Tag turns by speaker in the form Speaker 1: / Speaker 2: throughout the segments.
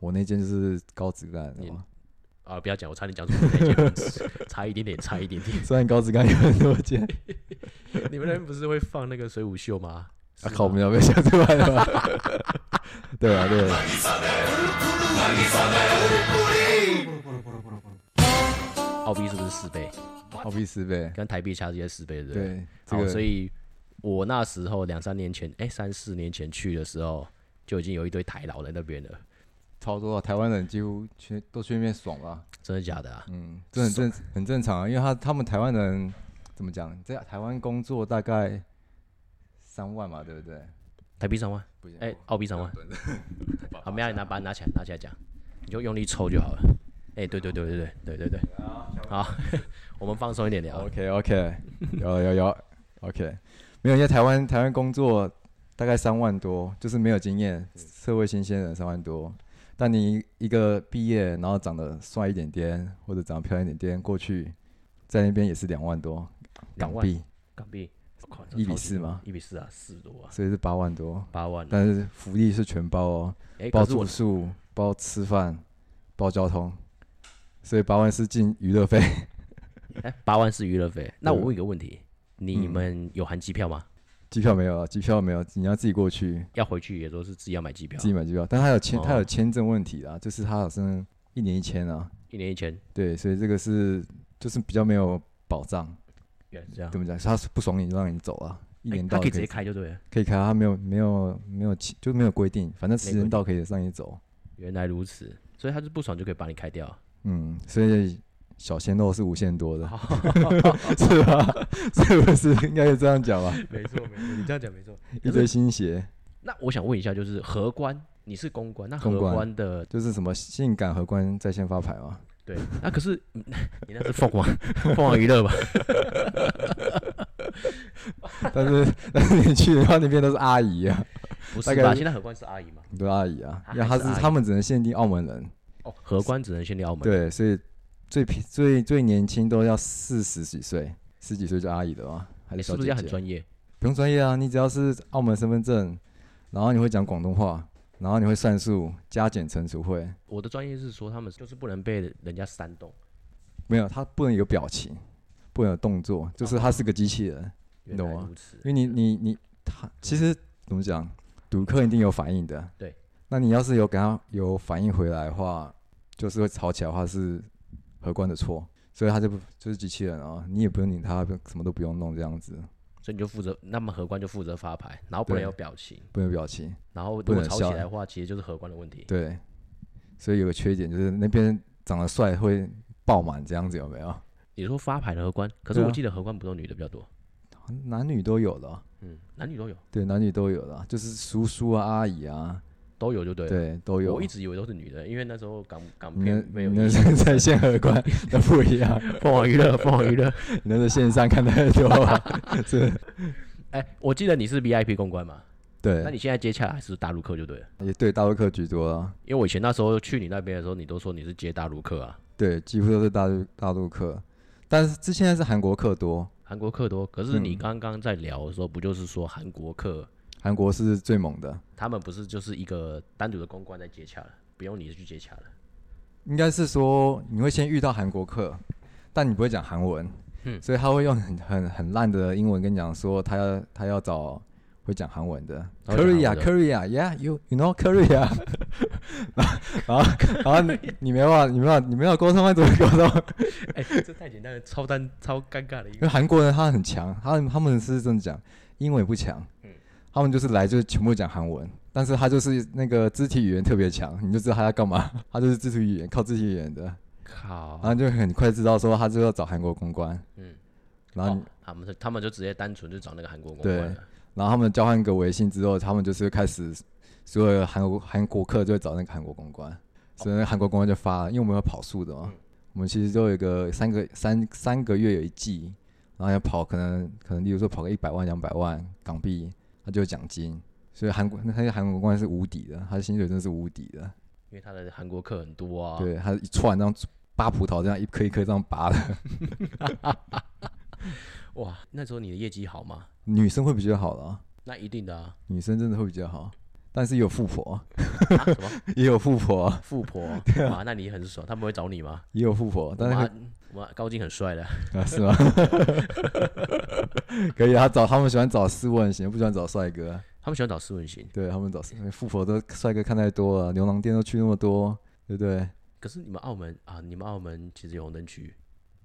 Speaker 1: 我那间就是高质感的嘛。
Speaker 2: 啊，不要讲，我差点讲出那间，差一点点，差一点点。
Speaker 1: 虽然高质感有很多间，
Speaker 2: 你们那边不是会放那个水舞秀吗？
Speaker 1: 啊靠，我们要被想出来了吧？对啊，对。
Speaker 2: 澳币是不是四倍？
Speaker 1: 澳币四倍，
Speaker 2: 跟台币差直接四倍，对不对？
Speaker 1: 对，这
Speaker 2: 好，
Speaker 1: 个
Speaker 2: 所以我那时候两三年前，哎、三四年前去的时候，就已经有一堆台佬在那边了，
Speaker 1: 超多啊，台湾人几乎去都去那边爽了。
Speaker 2: 真的假的啊？
Speaker 1: 嗯，这很正很正常啊，因为他他们台湾人怎么讲，在台湾工作大概三万嘛，对不对？
Speaker 2: 台币三万，
Speaker 1: 不行，
Speaker 2: 哎、澳币三万，好，没有，拿把它拿起来，拿起来讲，你就用力抽就好了。哎、对对对对对对对对，好，我们放松一点聊。
Speaker 1: OK OK，有有有 OK，没有，因为台湾台湾工作大概三万多，就是没有经验，社会新鲜人三万多。但你一个毕业，然后长得帅一点点，或者长得漂亮一点点，过去在那边也是两万多港币，
Speaker 2: 港币，
Speaker 1: 一比四吗？
Speaker 2: 一比四啊，四多啊，
Speaker 1: 所以是八万多。
Speaker 2: 八万啊。
Speaker 1: 但是福利是全包哦，
Speaker 2: 哎、
Speaker 1: 包住宿、包吃饭、包交通，所以八万是进娱乐费。
Speaker 2: 哎，八万是娱乐费。那我问一个问题，你
Speaker 1: 嗯
Speaker 2: 们有含机票吗？
Speaker 1: 机票没有啊，机票没有，你要自己过去，
Speaker 2: 要回去也都是自己要买机票
Speaker 1: 自，己买机票。但他有签，他
Speaker 2: 哦
Speaker 1: 有签证问题啊，就是他好像一年一签啊，
Speaker 2: 一年一签，
Speaker 1: 对，所以这个是就是比较没有保障。
Speaker 2: 原来是这样。
Speaker 1: 怎么讲？他是不爽你就让你走啊，一
Speaker 2: 哎
Speaker 1: 年到
Speaker 2: 他可以直接开就对了。
Speaker 1: 可以开，他没有没有没有签就没有规定，反正时间到可以让你走。
Speaker 2: 原来如此，所以他是不爽就可以把你开掉。
Speaker 1: 嗯，所以小鲜肉是无限多的，是吧？是不是应该是这样讲吧？
Speaker 2: 没错没错，你这样讲没错。
Speaker 1: 一堆新鞋，
Speaker 2: 那我想问一下，就是荷官，你是公关，那荷官的
Speaker 1: 就是什么性感荷官在线发牌吗？
Speaker 2: 对，那可是嗯 你那是凤凰凤凰娱乐吧？
Speaker 1: 但是但是你去的话，那边都是阿姨啊，
Speaker 2: 不是吧？现在荷官是阿姨吗？
Speaker 1: 很多阿姨啊，
Speaker 2: 啊
Speaker 1: 因为他
Speaker 2: 是
Speaker 1: 他们只能限定澳门人，
Speaker 2: 哦，荷官只能限定澳门。，
Speaker 1: 对，所以最平最最年轻都要四十几岁，十几岁就阿姨的吗，还是小姐
Speaker 2: 你是不是要很
Speaker 1: 姐？
Speaker 2: 专业？
Speaker 1: 不用专业啊，你只要是澳门身份证，然后你会讲广东话，然后你会算数、加减乘除会，
Speaker 2: 我的专业是说，他们就是不能被人家煽动。
Speaker 1: 没有，他不能有表情，不能有动作，就是他是个机器人。你懂吗因。为你你你他其实怎么讲，赌客一定有反应的。
Speaker 2: 对。
Speaker 1: 那你要是有给他有反应回来的话，就是会吵起来的话是荷官的错，所以他就不就是机器人啊，你也不用理他，不什么都不用弄这样子，
Speaker 2: 所以你就负责，那么荷官就负责发牌，然后不能有表情，
Speaker 1: 不能有表情。
Speaker 2: 然后如果吵起来的话，其实就是荷官的问题。
Speaker 1: 对。所以有个缺点就是那边长得帅会爆满这样子，有没有？
Speaker 2: 你说发牌的荷官，可是我记得荷官不都女的比较多，
Speaker 1: 男女都有的。啊，
Speaker 2: 嗯，男女都有，
Speaker 1: 对，男女都有的啊，就是叔叔啊、阿姨啊，
Speaker 2: 都有就对了。
Speaker 1: 对，都有。
Speaker 2: 我一直以为都是女的，因为那时候港港片没有
Speaker 1: 你那是在线荷官那不一样，
Speaker 2: 凤凰娱乐，凤凰娱乐。
Speaker 1: 你那是线上看太多啊，是，
Speaker 2: 哎，我记得你是 VIP 公关嘛，
Speaker 1: 对那，
Speaker 2: 你现在接洽还是大陆客就对了。
Speaker 1: 也对大陆客居多啊，
Speaker 2: 因为我以前那时候去你那边的时候，你都说你是接大陆客啊，
Speaker 1: 对，几乎都是大陆大陆客，但是这现在是韩国客多，
Speaker 2: 韩国客多。可是你
Speaker 1: 嗯
Speaker 2: 刚刚在聊的时候，不就是说韩国客
Speaker 1: 韩国是最猛的，
Speaker 2: 他们不是就是一个单独的公关在接洽了，不用你去接洽了。
Speaker 1: 应该是说你会先遇到韩国客，但你不会讲韩文，
Speaker 2: 嗯
Speaker 1: 所以他会用很很很烂的英文跟你讲说他要他要找会讲韩文的 Korea Korea Yeah you you know Korea，然后然后然后你你没办法你没办法你没办法沟通，那怎么沟通？
Speaker 2: 哎、这太简单了，超单超尴尬的一
Speaker 1: 因为
Speaker 2: 个。
Speaker 1: 韩国人他很强，他他们是这么讲，英文也不强，
Speaker 2: 嗯
Speaker 1: 他们就是来就是全部讲韩文，但是他就是那个肢体语言特别强，你就知道他在干嘛，他就是肢体语言靠肢体语言的，
Speaker 2: 靠。
Speaker 1: 然，后就很快知道说他就要找韩国公关，
Speaker 2: 嗯，
Speaker 1: 然后、
Speaker 2: 哦他们他们就直接单纯就找那个韩国公关。对。
Speaker 1: 然后他们交换个微信之后，他们就是开始所有的韩国韩国客就会找那个韩国公关，所以那韩国公关就发了，因为我们要跑数的嘛，
Speaker 2: 嗯。
Speaker 1: 我们其实都有一个三个三三个月有一季，然后要跑可能可能例如说跑个一百万两百万港币，他就有奖金，所以韩国那些韩国公关是无敌的，他的薪水真的是无敌的，
Speaker 2: 因为他的韩国客很多啊。
Speaker 1: 对，他一串这样扒葡萄这样一颗一颗这样拔的，
Speaker 2: 哇，那时候你的业绩好吗？
Speaker 1: 女生会比较好了啊，
Speaker 2: 那一定的啊。
Speaker 1: 女生真的会比较好，但是也有富婆，
Speaker 2: 啊什么
Speaker 1: 也有富婆，
Speaker 2: 富婆？哇，那你很爽，他们会找你吗？
Speaker 1: 也有富婆，但是
Speaker 2: 我高进很帅的，
Speaker 1: 啊是吗？可以啊，他找他们喜欢找斯文型，不喜欢找帅哥。
Speaker 2: 他们喜欢找斯文型。
Speaker 1: 对他们找富婆都帅哥看太多了，牛郎店都去那么多，对不对？
Speaker 2: 可是你们澳门啊，你们澳门其实有红灯区，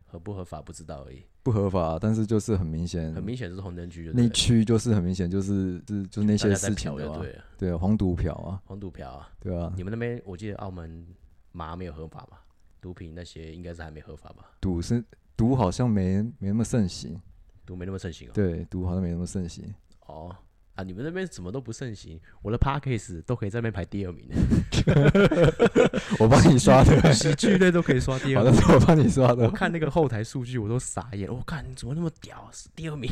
Speaker 2: 合不合法不知道而已。
Speaker 1: 不合法，但是就是很明显，
Speaker 2: 很明显是红灯区，
Speaker 1: 那区就是很明显就是就是就是那些事情的嘛，
Speaker 2: 嫖就对
Speaker 1: 啊，黄赌嫖啊，
Speaker 2: 黄赌嫖啊。
Speaker 1: 对啊，
Speaker 2: 你们那边我记得澳门麻没有合法吧，毒品那些应该是还没合法吧？
Speaker 1: 赌是赌好像没没那么盛行，
Speaker 2: 赌没那么盛行哦。
Speaker 1: 对，赌好像没那么盛行。
Speaker 2: 哦啊，你们那边什么都不盛行，我的 p a r k a s 都可以在那边排第二名，
Speaker 1: 我帮你刷的，
Speaker 2: 喜剧类都可以刷第二名。
Speaker 1: 好像是我帮你刷的。
Speaker 2: 我，看那个后台数据，我都傻眼。我看你怎么那么屌，是第二名，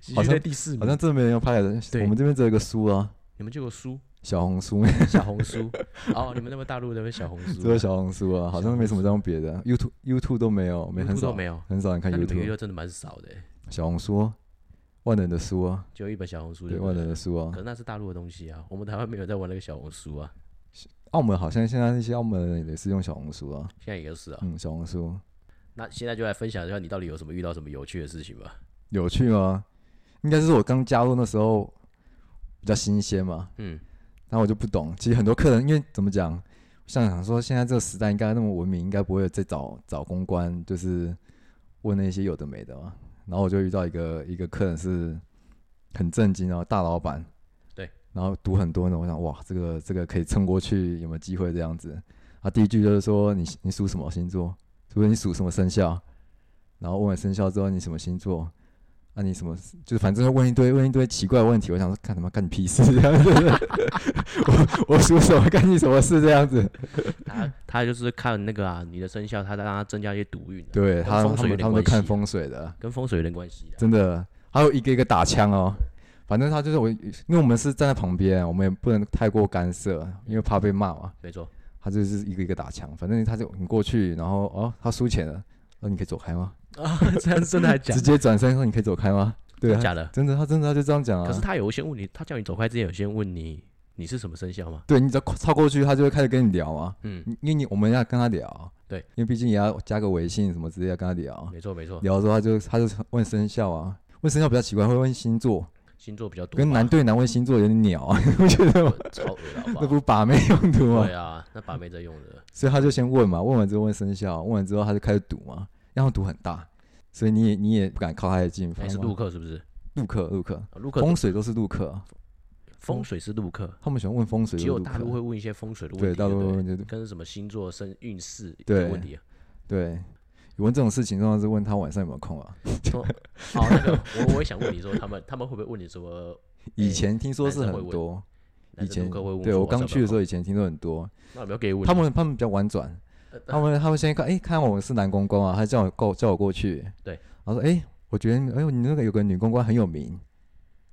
Speaker 2: 喜剧类第四名。
Speaker 1: 好像真的没人要拍的。
Speaker 2: 对。
Speaker 1: 我们这边只有一个书啊，
Speaker 2: 你们就有书，
Speaker 1: 小红书，
Speaker 2: 小红书。哦，你们那边大陆那边小红书，
Speaker 1: 只有小红书啊，好像没什么这样别的，YouTube YouTube 都没有，没很少
Speaker 2: 没有。
Speaker 1: 很少人看 YouTube，
Speaker 2: 真的蛮少的。欸，
Speaker 1: 小红书，万能的书啊，
Speaker 2: 就一本小红书
Speaker 1: 对，
Speaker 2: 就
Speaker 1: 万能的书啊。
Speaker 2: 可，是那是大陆的东西啊，我们台湾没有在玩那个小红书啊，
Speaker 1: 澳门好像现在那些澳门人也是用小红书啊，
Speaker 2: 现在也是啊。
Speaker 1: 嗯，小红书
Speaker 2: 那现在就来分享一下你到底有什么遇到什么有趣的事情吧。
Speaker 1: 有趣吗？应该是我刚加入那时候比较新鲜嘛，
Speaker 2: 嗯，
Speaker 1: 然后我就不懂。其实很多客人，因为怎么讲，像想说现在这个时代应该那么文明，应该不会再找找公关，就是问那些有的没的嘛。然后我就遇到一个一个客人是很震惊哦，大老板，
Speaker 2: 对，
Speaker 1: 然后读很多那种，我想哇，这个这个可以撑过去，有没有机会这样子？啊第一句就是说你你属什么星座？除非你属什么生肖？然后问完生肖之后你什么星座？啊，你什么？就是反正问一堆问一堆奇怪的问题。我想说，干什么干你屁事这样子。我我属什么干你什么事这样子？
Speaker 2: 他他就是看那个啊，你的生肖，他在让他增加一些赌运啊，
Speaker 1: 对他他们他们看风水的，
Speaker 2: 跟风水有点关系啊。
Speaker 1: 真的。还有一个一个打枪哦，反正他就是我，因为我们是站在旁边，我们也不能太过干涉，因为怕被骂嘛。
Speaker 2: 没错，
Speaker 1: 他就是一个一个打枪，反正他就你过去，然后哦他输钱了，那你可以走开吗？
Speaker 2: 啊，这样真的还假
Speaker 1: 直接转身说你可以走开吗？对啊，
Speaker 2: 假的？
Speaker 1: 真的他真的他就这样讲啊。
Speaker 2: 可是他有先问你，他叫你走开之前有先问你你是什么生肖吗？
Speaker 1: 对你只要超过去，他就会开始跟你聊啊。
Speaker 2: 嗯，
Speaker 1: 因为你我们要跟他聊，
Speaker 2: 对，
Speaker 1: 因为毕竟也要加个微信什么之类，要跟他聊。
Speaker 2: 没错没错，
Speaker 1: 聊的时候他就他就问生肖啊，问生肖比较奇怪，会问星座，
Speaker 2: 星座比较多，
Speaker 1: 跟男对男问星座有点鸟啊，你不觉得吗？
Speaker 2: 超恶了好
Speaker 1: 那
Speaker 2: 不好？
Speaker 1: 不把妹用途吗
Speaker 2: 对？啊，那把妹在用的，
Speaker 1: 所以他就先问嘛，问完之后问生肖，问完之后他就开始赌嘛，然后赌很大，所以你也你也不敢靠太近，
Speaker 2: 哎是陆客是不是？
Speaker 1: 陆客陆客，
Speaker 2: 啊陆客
Speaker 1: 风水都是陆客啊，
Speaker 2: 风水是陆客，
Speaker 1: 他们喜欢问风水，
Speaker 2: 只有大陆会问一些风水的问题，
Speaker 1: 对大陆会问就是
Speaker 2: 跟什么星座、生运势
Speaker 1: 对
Speaker 2: 的问题啊。
Speaker 1: 对。有问这种事情，通常是问他晚上有没有空啊。
Speaker 2: 说哦，那个我我也想问你说，他们他们会不会问你说，
Speaker 1: 以前听说是很多，以前？对我刚去的时
Speaker 2: 候，
Speaker 1: 以前听说很多，
Speaker 2: 那有没有给我？
Speaker 1: 他们他们比较婉转，他们他们先看，哎、看我是男公关啊，他叫我过叫我过去，
Speaker 2: 对，
Speaker 1: 然后说，哎、我觉得，哎呦，你那个有个女公关很有名，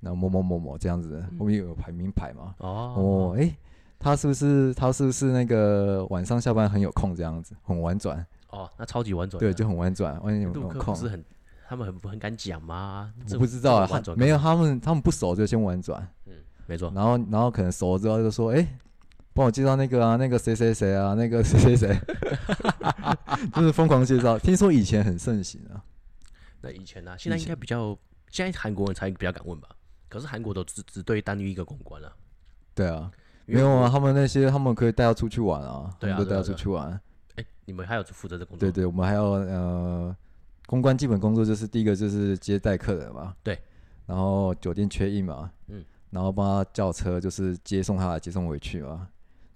Speaker 1: 然后某某某某这样子，后面有排名牌嘛，
Speaker 2: 嗯哦
Speaker 1: 哦，哎、他是不是他是不是那个晚上下班很有空这样子，很婉转，
Speaker 2: 哦，那超级婉转。
Speaker 1: 对，就很婉转，万一有没
Speaker 2: 陆
Speaker 1: 有空
Speaker 2: 不是，很，他们很很敢讲吗？
Speaker 1: 我不知道啊，没有，他们他们不熟就先婉转，嗯
Speaker 2: 没错，
Speaker 1: 然后然后可能熟了之后就说，哎、帮我介绍那个啊，那个谁谁谁啊，那个谁谁谁，就是疯狂介绍。听说以前很盛行啊，
Speaker 2: 那以前呢、现在应该比较，现在韩国人才比较敢问吧？可是韩国都只只对单一一个公关了、
Speaker 1: 对啊，没有啊，他们那些他们可以带他出去玩啊，
Speaker 2: 对啊
Speaker 1: 都带他出去玩。
Speaker 2: 哎、你们还有负责这工作？
Speaker 1: 对对，我们还要呃，公关基本工作就是第一个就是接待客人嘛，
Speaker 2: 对，
Speaker 1: 然后酒店缺印嘛，
Speaker 2: 嗯，
Speaker 1: 然后帮他叫车，就是接送他来接送回去嘛，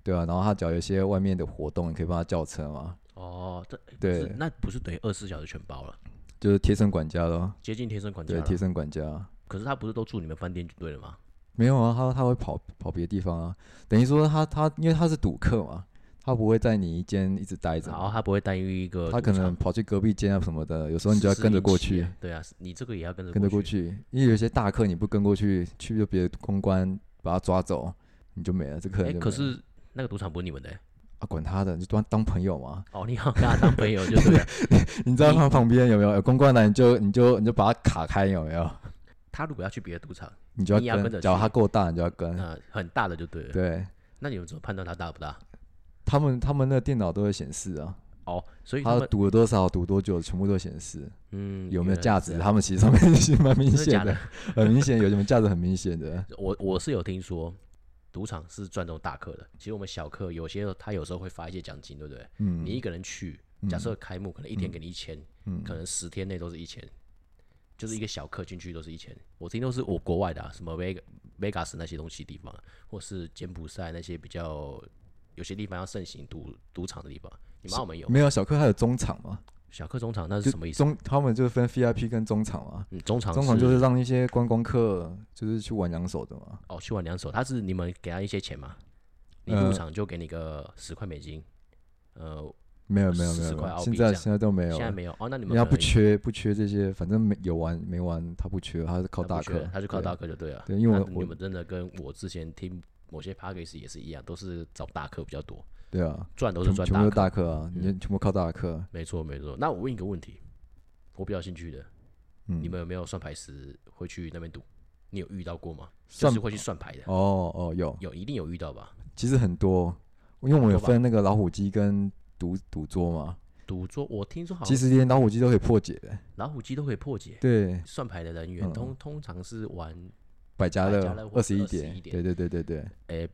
Speaker 1: 对啊，然后他只要有一些外面的活动，你可以帮他叫车嘛，
Speaker 2: 哦，这
Speaker 1: 对
Speaker 2: 那不是等于二十四小时全包了，
Speaker 1: 就是贴身管家咯，
Speaker 2: 接近贴身管家
Speaker 1: 对，贴身管家。
Speaker 2: 可是他不是都住你们饭店就对了吗？
Speaker 1: 没有啊，他他会跑跑别的地方啊，等于说他他因为他是赌客嘛，他不会在你一间一直待着，
Speaker 2: 然后他不会待于一个，
Speaker 1: 他可能跑去隔壁间啊什么的，有时候你就要跟着过去。
Speaker 2: 对啊，你这个也要跟着
Speaker 1: 跟着过
Speaker 2: 去。
Speaker 1: 因为有些大客你不跟过去，去就别的公关把他抓走，你就没了，这客
Speaker 2: 哎、
Speaker 1: 人就没了。
Speaker 2: 可是那个赌场不是你们的、欸
Speaker 1: 啊，管他的，就当当朋友嘛。
Speaker 2: 哦，你好跟他当朋友就对了。
Speaker 1: 你知道他旁边有没有有公关来，你就你就你就把他卡开，有没有？
Speaker 2: 他如果要去别的赌场，
Speaker 1: 你就要跟，
Speaker 2: 你要跟着
Speaker 1: 只要他够大，你就要跟。
Speaker 2: 呃，很大的就对了。
Speaker 1: 对
Speaker 2: 那你们怎么判断他大不大？
Speaker 1: 他们，他们那电脑都会显示啊，
Speaker 2: 哦，所以他
Speaker 1: 赌了多少，赌多久，全部都显示
Speaker 2: 嗯
Speaker 1: 有没有价值。他们其实上面是蛮明显的，很明显有什么价值，很明显的。
Speaker 2: 我我是有听说，赌场是赚这种大客的。其实我们小客有些他有时候会发一些奖金，对不对？
Speaker 1: 嗯
Speaker 2: 你一个人去，假设开幕可能一天给你一千、
Speaker 1: 嗯
Speaker 2: 可能十天内都是一千，就是一个小客进去都是一千。我听都是我国外的、啊，什么 Veg Vegas 那些东西地方，或是柬埔寨那些比较有些地方要盛行赌赌场的地方。你们澳门有
Speaker 1: 没有小客还有中场吗？
Speaker 2: 小客中场，那是什么意思？
Speaker 1: 中他们就是分 VIP 跟中场嘛。
Speaker 2: 嗯，中场
Speaker 1: 中场就是让一些观光客就是去玩两手的嘛。
Speaker 2: 哦，去玩两手，他是你们给他一些钱吗？你
Speaker 1: 呃
Speaker 2: 入场就给你个十块美金，呃，
Speaker 1: 没有没有没有，现在现在都没有，
Speaker 2: 现在没有哦，那你们可能
Speaker 1: 不缺不缺这些，反正没有玩没玩他不缺，他是靠大客，
Speaker 2: 他是靠大客就对了。
Speaker 1: 对因为我我
Speaker 2: 那你们真的跟我之前听某些 p a c k a g e 也是一样，都是找大客比较多，
Speaker 1: 对啊，
Speaker 2: 赚都是赚
Speaker 1: 全全部都
Speaker 2: 客。
Speaker 1: 大客啊，你全部靠大客。
Speaker 2: 没错没错。那我问一个问题，我比较兴趣的，
Speaker 1: 嗯
Speaker 2: 你们有没有算牌时会去那边赌？你有遇到过吗？就
Speaker 1: 算
Speaker 2: 是会去算牌的，
Speaker 1: 哦哦有，
Speaker 2: 有一定有遇到吧？
Speaker 1: 其实很多，因为我们有分那个老虎机跟赌赌桌嘛，
Speaker 2: 赌桌我听说好
Speaker 1: 其实连老虎机都可以破解的。
Speaker 2: 老虎机都可以破解。
Speaker 1: 对，
Speaker 2: 算牌的人员
Speaker 1: 嗯
Speaker 2: 通通常是玩，
Speaker 1: 百家
Speaker 2: 乐
Speaker 1: 二十一
Speaker 2: 21
Speaker 1: 点，
Speaker 2: 点
Speaker 1: 对对对对对。
Speaker 2: 诶，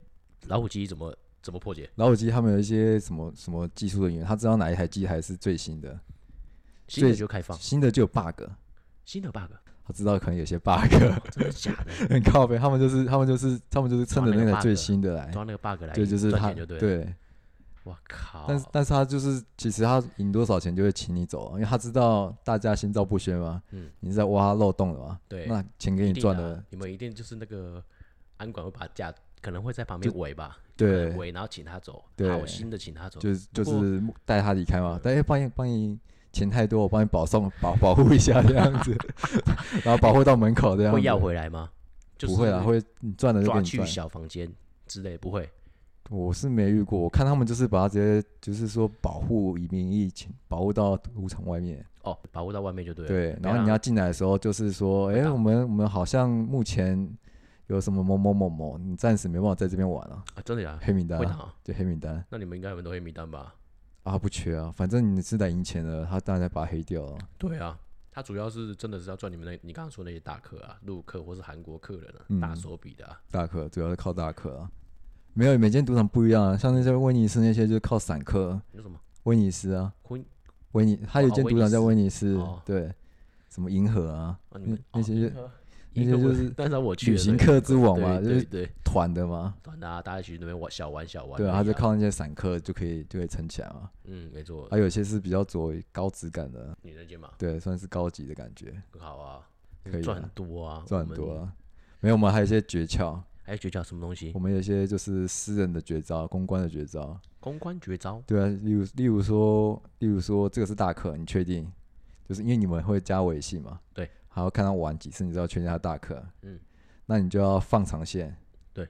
Speaker 2: 老虎机怎么怎么破解？
Speaker 1: 老虎机他们有一些什么什么技术人员，他知道哪一台机台是最新的，
Speaker 2: 新的就开放，
Speaker 1: 新的就有 bug，
Speaker 2: 新的 bug，
Speaker 1: 他知道可能有些 bug，
Speaker 2: 真的假的？
Speaker 1: 很靠背，他们就是他们就是他们就是趁着
Speaker 2: 那个
Speaker 1: 最新的来，
Speaker 2: 抓那个 bug 来
Speaker 1: 对，就是他。
Speaker 2: 对，我靠！
Speaker 1: 但是但是他就是其实他赢多少钱就会请你走啊，因为他知道大家心照不宣嘛，
Speaker 2: 嗯
Speaker 1: 你是在挖漏洞了嘛，
Speaker 2: 对
Speaker 1: 那钱给你赚了
Speaker 2: 啊，，你们一定就是那个安管会把价可能会在旁边围吧，
Speaker 1: 对
Speaker 2: 围然后请他走，
Speaker 1: 对
Speaker 2: 好心的请他走，
Speaker 1: 就是就是带他离开嘛，但是帮你帮你钱太多，我帮你保送保保护一下这样子，然后保护到门口这样子，
Speaker 2: 会要回来吗？就是
Speaker 1: 不会啊，会你赚了就给你赚。
Speaker 2: 小房间之类，不会。
Speaker 1: 我是没遇过，我看他们就是把它直接就是说保护以名义请保护到赌场外面，
Speaker 2: 哦，保护到外面就对了。
Speaker 1: 对，然后你要进来的时候就是说，哎、我们我们好像目前有什么某某某某，你暂时没办法在这边玩了、
Speaker 2: 啊，真的呀，
Speaker 1: 黑名单啊，
Speaker 2: 会打。
Speaker 1: 就黑名单
Speaker 2: 那你们应该有很多黑名单吧？
Speaker 1: 啊，不缺啊，反正你是来赢钱的，他当然把它黑掉了。
Speaker 2: 对啊，他主要是真的是要赚你们那，你刚刚说那些大客啊，陆客或是韩国客人啊，
Speaker 1: 嗯
Speaker 2: 大手笔的啊。
Speaker 1: 大客主要是靠大客啊，没有每间赌场不一样啊，像那些威尼斯那些就是靠散客，
Speaker 2: 有什么？
Speaker 1: 威尼斯啊，
Speaker 2: 婚
Speaker 1: 威尼，他有一间赌场叫威尼斯，
Speaker 2: 哦
Speaker 1: 对，什么银河啊，
Speaker 2: 啊？你们
Speaker 1: 那那些
Speaker 2: 哦
Speaker 1: 那些就是
Speaker 2: 但是我去
Speaker 1: 旅行客之王嘛，就是
Speaker 2: 对
Speaker 1: 团的嘛，
Speaker 2: 团大家大家去那边玩小玩小玩。
Speaker 1: 对啊，他就靠那些散客就可以就可以撑起来嘛。
Speaker 2: 嗯，没错，
Speaker 1: 还有一些是比较走高质感的，
Speaker 2: 女人肩嘛，
Speaker 1: 对，算是高级的感觉，
Speaker 2: 很好啊，
Speaker 1: 可以啊
Speaker 2: 赚很多啊，
Speaker 1: 赚很
Speaker 2: 我们。
Speaker 1: 多啊。没有，我们还有一些诀窍，
Speaker 2: 还有诀窍什么东西
Speaker 1: 我？们有一些就是私人的绝招，公关的绝招。
Speaker 2: 公关绝招。
Speaker 1: 对啊，例如例如说，例如说这个是大客，你确定？就是因为你们会加微信嘛，
Speaker 2: 对，
Speaker 1: 还要看他玩几次，你知道确定他大客，
Speaker 2: 嗯，
Speaker 1: 那你就要放长线，
Speaker 2: 对，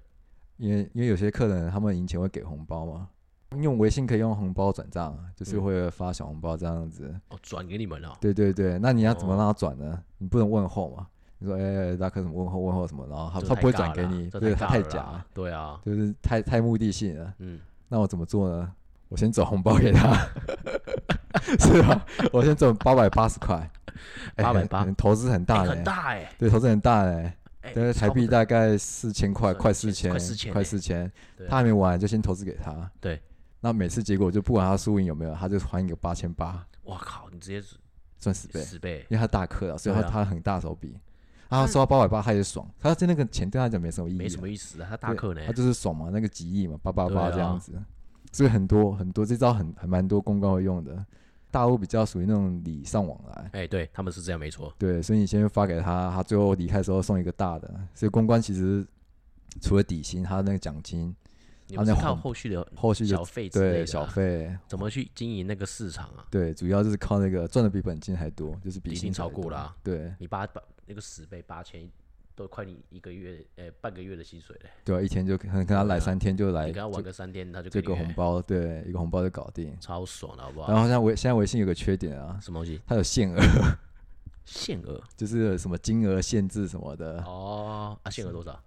Speaker 1: 因为因为有些客人他们赢钱会给红包嘛，用微信可以用红包转账，就是
Speaker 2: 嗯
Speaker 1: 会发小红包这样子，
Speaker 2: 哦，转给你们了。
Speaker 1: 对对对，那你要怎么
Speaker 2: 哦
Speaker 1: 让他转呢？你不能问候嘛，你说哎、大客什么问候问候什么，然后他他不会转给你，
Speaker 2: 这
Speaker 1: 对他太假
Speaker 2: 对啊，
Speaker 1: 就是太太目的性了。
Speaker 2: 嗯，
Speaker 1: 那我怎么做呢？我先转红包给他，是吧？我先转八百八十块，八
Speaker 2: 百
Speaker 1: 八投资很大
Speaker 2: 很大哎，
Speaker 1: 对，投资很大嘞、
Speaker 2: 哎
Speaker 1: 大概台币大概四千块，快四千，
Speaker 2: 快4000欸
Speaker 1: 快四千。他还没玩，就先投资给他。
Speaker 2: 对，
Speaker 1: 那每次结果就不管他输赢有没有，他就还一个八千八，
Speaker 2: 我靠，你直接
Speaker 1: 赚十倍，
Speaker 2: 十倍，
Speaker 1: 因为他大客啊，所以他他很大手笔。他收到八百八，他也爽。他在那个钱对他来讲没什么意义啊，
Speaker 2: 没什么意思啊，他大
Speaker 1: 对
Speaker 2: 客呢。
Speaker 1: 他，就是爽嘛，那个几亿嘛，八八八这样子。所以很多很多这招很很蛮多公关会用的。大陆比较属于那种礼尚往来，
Speaker 2: 哎，对他们是这样没错，
Speaker 1: 对，所以你先发给他，他最后离开的时候送一个大的。所以公关其实除了底薪，他那个奖金，他那红
Speaker 2: 后续的
Speaker 1: 后续就
Speaker 2: 小费
Speaker 1: 对小费，
Speaker 2: 怎么去经营那个市场啊？
Speaker 1: 对，主要就是靠那个赚的比本金还多，就是比薪
Speaker 2: 超过啦
Speaker 1: 对。
Speaker 2: 你八八那个十倍八千，都快你一个月呃半个月的薪水嘞。
Speaker 1: 对啊，一天就可能跟他来三天就来
Speaker 2: 你跟他玩
Speaker 1: 就
Speaker 2: 个三天，他就
Speaker 1: 这个红包，对，一个红包就搞定。
Speaker 2: 超爽的好不好？
Speaker 1: 然后像微现在微信有个缺点啊，
Speaker 2: 什么东西？
Speaker 1: 它有限额，
Speaker 2: 限额
Speaker 1: 就是什么金额限制什么的，
Speaker 2: 哦啊，限额多少？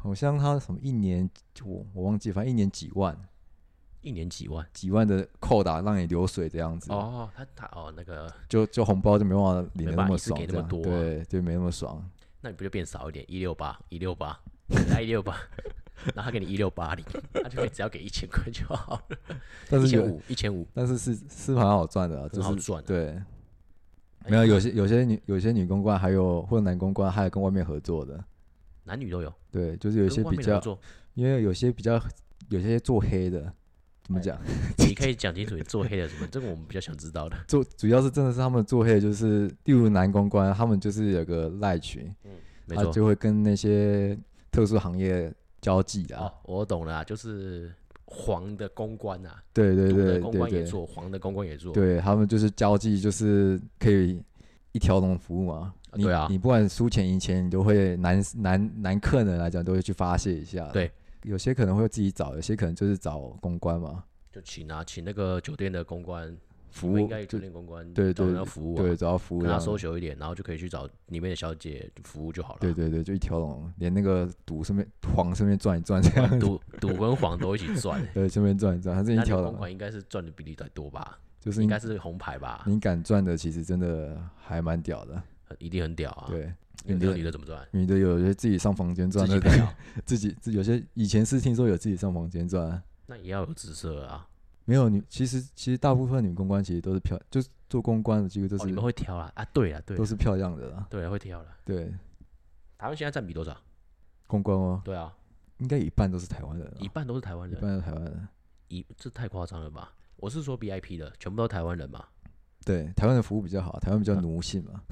Speaker 1: 好像他什么一年我我忘记，反正一年几万
Speaker 2: 一年几万？
Speaker 1: 几万的扣打让你流水这样子，
Speaker 2: 哦，他他哦那个，
Speaker 1: 就就红包就没办法领的那么爽，
Speaker 2: 给那么多啊。
Speaker 1: 对，就没那么爽。
Speaker 2: 那你不就变少一点？一六八？一六八，来一六八，然后他给你一六八零，他就可以只要给一千块就好了，
Speaker 1: 但是有，
Speaker 2: 一千五一千五，
Speaker 1: 但是是是蛮好赚的啊，就是
Speaker 2: 赚啊。
Speaker 1: 对，
Speaker 2: 哎
Speaker 1: 没有有些有些女有些女公关还有或者男公关还有跟外面合作的，
Speaker 2: 男女都有，
Speaker 1: 对，就是有一些比较，因为有些比较有些做黑的，怎么讲？
Speaker 2: 你可以讲清楚你做黑的什么，这个我们比较想知道的。
Speaker 1: 做主要是真的是他们做黑的，就是例如男公关，他们就是有个赖群，他
Speaker 2: 没错。
Speaker 1: 就会跟那些特殊行业交际啊。
Speaker 2: 哦，我懂了啊，就是黄的公关啊，
Speaker 1: 对对对
Speaker 2: 公关也做，黄的公关也做。
Speaker 1: 对他们就是交际，就是可以一条龙服务嘛。你
Speaker 2: 啊对啊
Speaker 1: 你不管输钱赢钱，你都会男男男客人来讲都会去发泄一下。
Speaker 2: 对，
Speaker 1: 有些可能会自己找，有些可能就是找公关嘛，
Speaker 2: 就请啊，请那个酒店的公关，
Speaker 1: 服务
Speaker 2: 应该有酒店公关
Speaker 1: 对对
Speaker 2: 要服务啊，
Speaker 1: 对，找到服务
Speaker 2: 跟他
Speaker 1: 量
Speaker 2: 收求一点，然后就可以去找里面的小姐服务就好了。
Speaker 1: 对对对，就一条龙，连那个赌顺便黄顺便转一转这样。
Speaker 2: 赌赌跟黄都一起赚。
Speaker 1: 对，顺便转一转，它是一条龙，
Speaker 2: 公关应该是赚的比例最多吧？
Speaker 1: 就是
Speaker 2: 应该是红牌吧？
Speaker 1: 你敢赚的，其实真的还蛮屌的。
Speaker 2: 一定很屌啊！
Speaker 1: 对，
Speaker 2: 你的女的怎么赚？
Speaker 1: 女的有些自己上房间赚
Speaker 2: 自己？
Speaker 1: 自己自有些以前是听说有自己上房间赚，
Speaker 2: 那也要有姿色啊！
Speaker 1: 没有女，其实其实大部分女公关其实都是漂，就是做公关的几乎都
Speaker 2: 哦，
Speaker 1: 是、
Speaker 2: 你们会挑啦？啊，对啊，对啦，
Speaker 1: 都是漂亮的啦。
Speaker 2: 对啦，会挑了。
Speaker 1: 对，
Speaker 2: 台湾现在占比多少？
Speaker 1: 公关吗，
Speaker 2: 对啊，
Speaker 1: 应该有一半都是台湾人啊，
Speaker 2: 一半都是台湾人，
Speaker 1: 一半都是台湾人。
Speaker 2: 一这太夸张了吧？我是说 VIP 的，全部都是台湾人嘛？
Speaker 1: 对，台湾的服务比较好，台湾比较奴性嘛，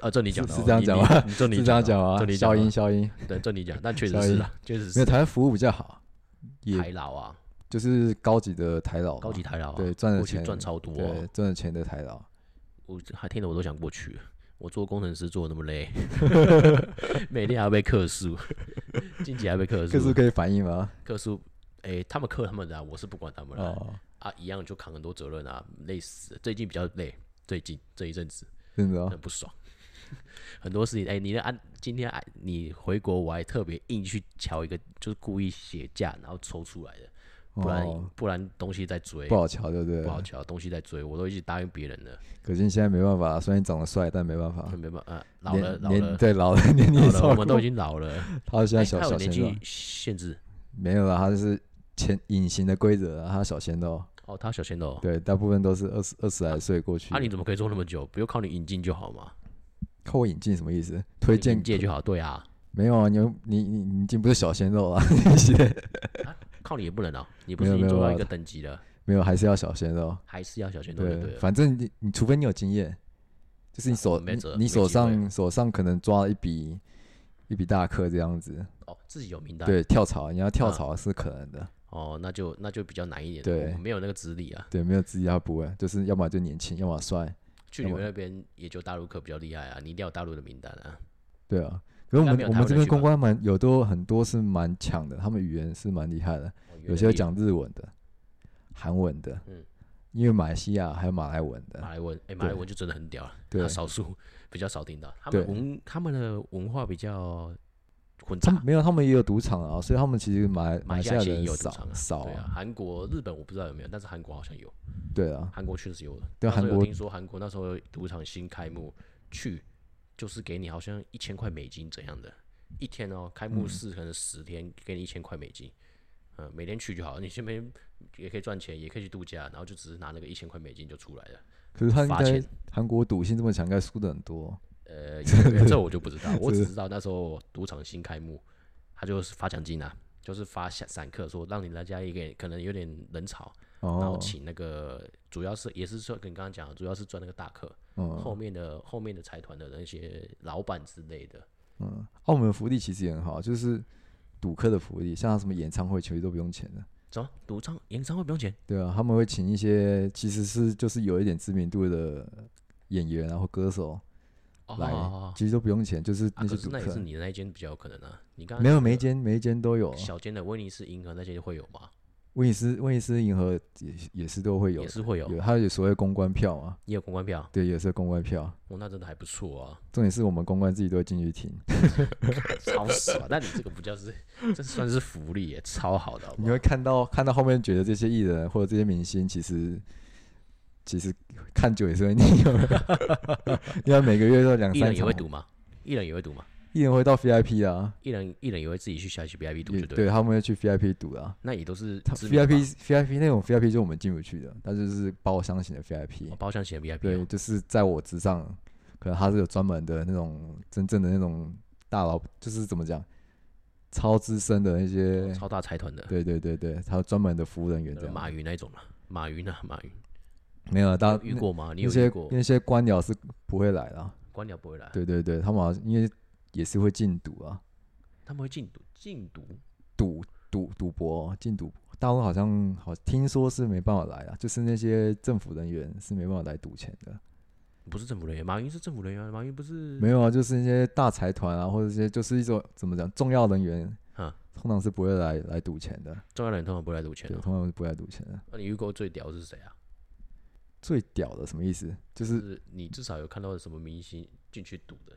Speaker 2: 啊，这你讲的哦，
Speaker 1: 是这样
Speaker 2: 你
Speaker 1: 讲吗
Speaker 2: 这你
Speaker 1: 是这样讲啊消
Speaker 2: 这你讲的
Speaker 1: 音消音，
Speaker 2: 对，这你讲，但确实是啦，确实
Speaker 1: 没有
Speaker 2: 是
Speaker 1: 台湾服务比较好，也
Speaker 2: 台老啊，
Speaker 1: 就是高级的台老，
Speaker 2: 高级台老啊，
Speaker 1: 对赚的钱
Speaker 2: 赚超多
Speaker 1: 对
Speaker 2: 哦，
Speaker 1: 赚的钱的台老。
Speaker 2: 我还听得我都想过去。我做工程师做的那么累，每天还要被客诉，经济还被克数。
Speaker 1: 克数可以反映吗？
Speaker 2: 克数，哎、他们克他们的啊、我是不管他们的啊、
Speaker 1: 哦，
Speaker 2: 啊，一样就扛很多责任啊，累死了。最近比较累，最近这一阵子
Speaker 1: 真的哦
Speaker 2: 很不爽，很多事情。哎、你的安今天哎，你回国我还特别硬去瞧一个，就是故意写价然后抽出来的，不然、
Speaker 1: 哦
Speaker 2: 不然东西在追，
Speaker 1: 不好瞧，对不对
Speaker 2: 不？好瞧，东西在追，我都已经答应别人了，
Speaker 1: 可是你现在没办法，虽然你长得帅，但没办法，
Speaker 2: 没办法，啊、老了
Speaker 1: 年年
Speaker 2: 老了。
Speaker 1: 对老了 年纪
Speaker 2: 老了，我们都已经老了。
Speaker 1: 他现在小小鲜肉
Speaker 2: 纪，限制
Speaker 1: 没有了，他就是潜隐形的规则啊，他小鲜肉，
Speaker 2: 哦，他小鲜肉。
Speaker 1: 对，大部分都是二十二十来岁过去
Speaker 2: 啊，。你怎么可以做那么久？不用靠你引进就好嘛？
Speaker 1: 靠我引进什么意思？推荐
Speaker 2: 引介就好。对啊，
Speaker 1: 没有啊，你又你你你已经不是小鲜肉了，
Speaker 2: 靠你也不能啊，你不是已经做到一个等级了，
Speaker 1: 没有还是要小鲜肉。
Speaker 2: 还是要小鲜肉就对
Speaker 1: 对，反正你你除非你有经验，就是你
Speaker 2: 啊
Speaker 1: 手你手上手上可能抓了一笔一笔大客这样子，
Speaker 2: 哦，自己有名单。
Speaker 1: 对，跳槽你要跳
Speaker 2: 啊
Speaker 1: 槽是可能的，
Speaker 2: 哦，那就那就比较难一点。
Speaker 1: 对
Speaker 2: 没有那个资历啊。
Speaker 1: 对，没有资历要不会，就是要么就年轻，要么帅，
Speaker 2: 去你们那边也就大陆客比较厉害啊，你一定要有大陆的名单啊。
Speaker 1: 对啊。可是我们我们这边公关蛮有都很多是蛮强的，他们语言是蛮厉害的，
Speaker 2: 哦
Speaker 1: 有些会讲日文的、韩文的，
Speaker 2: 嗯
Speaker 1: 因为马来西亚还有马来文的，
Speaker 2: 马来文，哎，马来文就真的很屌了，
Speaker 1: 对
Speaker 2: 他少数比较少听到。他
Speaker 1: 对
Speaker 2: 们文他们的文化比较
Speaker 1: 没有，他们也有赌场啊，所以他们其实买买下来西亚
Speaker 2: 马来西亚其实也
Speaker 1: 人少
Speaker 2: 有赌场啊，
Speaker 1: 少
Speaker 2: 对啊，韩国、日本我不知道有没有，但是韩国好像有。
Speaker 1: 对啊，
Speaker 2: 韩国确实有的。
Speaker 1: 对韩国
Speaker 2: 听说韩国那时候赌场新开幕，去就是给你好像一千块美金怎样的，一天哦，开
Speaker 1: 嗯
Speaker 2: 幕式可能十天，给你一千块美金，嗯，每天去就好，你这边也可以赚钱，也可以去度假，然后就只是拿那个一千块美金就出来了。
Speaker 1: 可是他应该韩国赌性这么强，应该输的很多。
Speaker 2: 呃，这我就不知道，我只知道那时候赌场新开幕，他就是发奖金啊，就是发散散客说让你来家一个可能有点人潮，然后
Speaker 1: 哦，
Speaker 2: 请那个主要是也是说跟你刚刚讲的，主要是赚那个大客，
Speaker 1: 嗯
Speaker 2: 后面的后面的财团的那些老板之类的，
Speaker 1: 嗯，澳门福利其实也很好，就是赌客的福利，像什么演唱会其实都不用钱的。
Speaker 2: 怎么赌场演唱会不用钱？
Speaker 1: 对啊，他们会请一些其实是就是有一点知名度的演员然后歌手来，
Speaker 2: 哦，
Speaker 1: 其实都不用钱，就是
Speaker 2: 啊，
Speaker 1: 那些赌客
Speaker 2: 可是那也是。你的那一间比较有可能啊。你刚刚
Speaker 1: 没有每一间每一间都有，
Speaker 2: 小间的威尼斯银河那些会有吗？
Speaker 1: 威尼斯威尼斯银河也也是都会有
Speaker 2: 也，是会有，
Speaker 1: 有它有所谓公关票啊，
Speaker 2: 也有公关票，
Speaker 1: 对，也是公关票。
Speaker 2: 哦，那真的还不错啊，
Speaker 1: 重点是我们公关自己都会进去听，
Speaker 2: 超爽。那你这个不叫是，这算是福利耶，超好的好好
Speaker 1: 你会？看到看到后面觉得这些艺人或者这些明星其实其实看久也是会腻，有没有 因为每个月都两三场，
Speaker 2: 人也会赌吗？一人也会赌吗？
Speaker 1: 一人会到 VIP 啊，
Speaker 2: 一人一人也会自己去下去 VIP 赌，对。
Speaker 1: 对他们会去 VIP 赌啊。
Speaker 2: 那也都是
Speaker 1: VIP VIP 那种 VIP 就是我们进不去的，它就是包厢型的 VIP
Speaker 2: 哦。包厢型的 VIP
Speaker 1: 对，
Speaker 2: 哦。
Speaker 1: 就是在我之上，可能他是有专门的那种真正的那种大佬，就是怎么讲，超资深的那些，
Speaker 2: 超大财团的，
Speaker 1: 对对对对，他有专门的服务人员这
Speaker 2: 呃
Speaker 1: 样。
Speaker 2: 马云那一种嘛，马云啊，马云，
Speaker 1: 没有啊，
Speaker 2: 你
Speaker 1: 当
Speaker 2: 有遇过吗？你
Speaker 1: 那些
Speaker 2: 有遇过？
Speaker 1: 那些官僚是不会来的啊。
Speaker 2: 官僚不会来，
Speaker 1: 对对对，他们好像因为也是会禁赌啊，
Speaker 2: 他们会禁赌，禁赌
Speaker 1: 赌赌赌博禁赌。大陆好像好听说是没办法来啊，就是那些政府人员是没办法来赌钱的。
Speaker 2: 不是政府人员，马云是政府人员啊，马云不是
Speaker 1: 没有啊，就是那些大财团啊，或者这些就是一种怎么讲重要人员，
Speaker 2: 嗯
Speaker 1: 通常是不会来来赌钱的，
Speaker 2: 重要的人通常不会来赌钱
Speaker 1: 对，
Speaker 2: 的。
Speaker 1: 通常是不会来赌钱的。
Speaker 2: 那你遇过最屌的是谁啊？
Speaker 1: 最屌的什么意思？就
Speaker 2: 就是是你至少有看到什么明星进去赌的，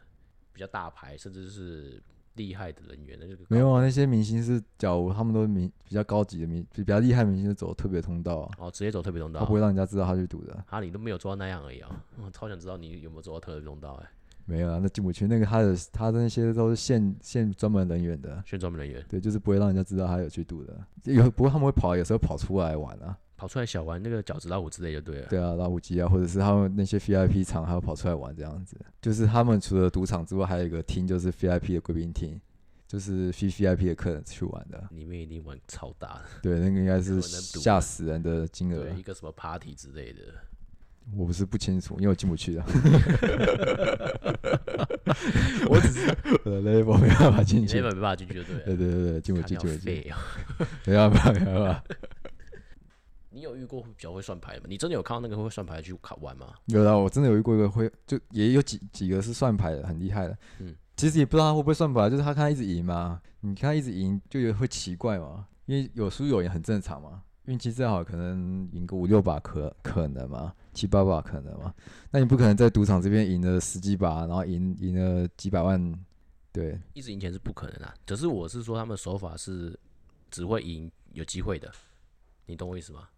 Speaker 2: 比较大牌，甚至是厉害的人员的这个
Speaker 1: 没有啊，那些明星是，假如他们都是明比较高级的明，比较厉害的明星，就走特别通道啊，
Speaker 2: 哦，直接走特别通道
Speaker 1: 他不。会让人家知道他去赌的。
Speaker 2: 啊，你都没有做到那样而已啊！我超想知道你有没有做到特别通道哎、
Speaker 1: 没有啊，那进不去。那个他的他的那些都是限限专门人员的，
Speaker 2: 限专门人员
Speaker 1: 对，就是不会让人家知道他有去赌的。有不过他们会跑，有时候跑出来玩啊，
Speaker 2: 跑出来小玩那个饺子老虎之类就对了。
Speaker 1: 对啊，老虎机啊，或者是他们那些 VIP 场，还要跑出来玩这样子。就是他们除了赌场之外，还有一个厅，就是 VIP 的贵宾厅，就是 V VIP 的客人去玩的。
Speaker 2: 里面一定玩超大的，
Speaker 1: 对，那个应该是 吓死人的金额
Speaker 2: 对，。一个什么 party 之类的。
Speaker 1: 我不是不清楚，因为我进不去的。
Speaker 2: 我只是
Speaker 1: 我的 level 没办法
Speaker 2: 你
Speaker 1: 进去
Speaker 2: 那。本没办法进去就对了。
Speaker 1: 对对对对，进不去，
Speaker 2: 看你好
Speaker 1: 进不去。
Speaker 2: 废哦！
Speaker 1: 没办法，没办法。
Speaker 2: 你有遇过比较会算牌的吗？你真的有看到那个会算牌的去考玩吗？
Speaker 1: 有的，我真的有遇过一个会，就也有几几个是算牌的，很厉害的。
Speaker 2: 嗯，
Speaker 1: 其实也不知道他会不会算牌，就是他看他一直赢嘛，你看他一直赢，就有会奇怪嘛，因为有输有赢很正常嘛。运气再好，可能赢个五六把可可能嘛，七八把可能嘛。那你不可能在赌场这边赢了十几把，然后赢赢了几百万，对，
Speaker 2: 一直赢钱是不可能的、可是我是说，他们手法是只会赢有机会的，你懂我意思吗？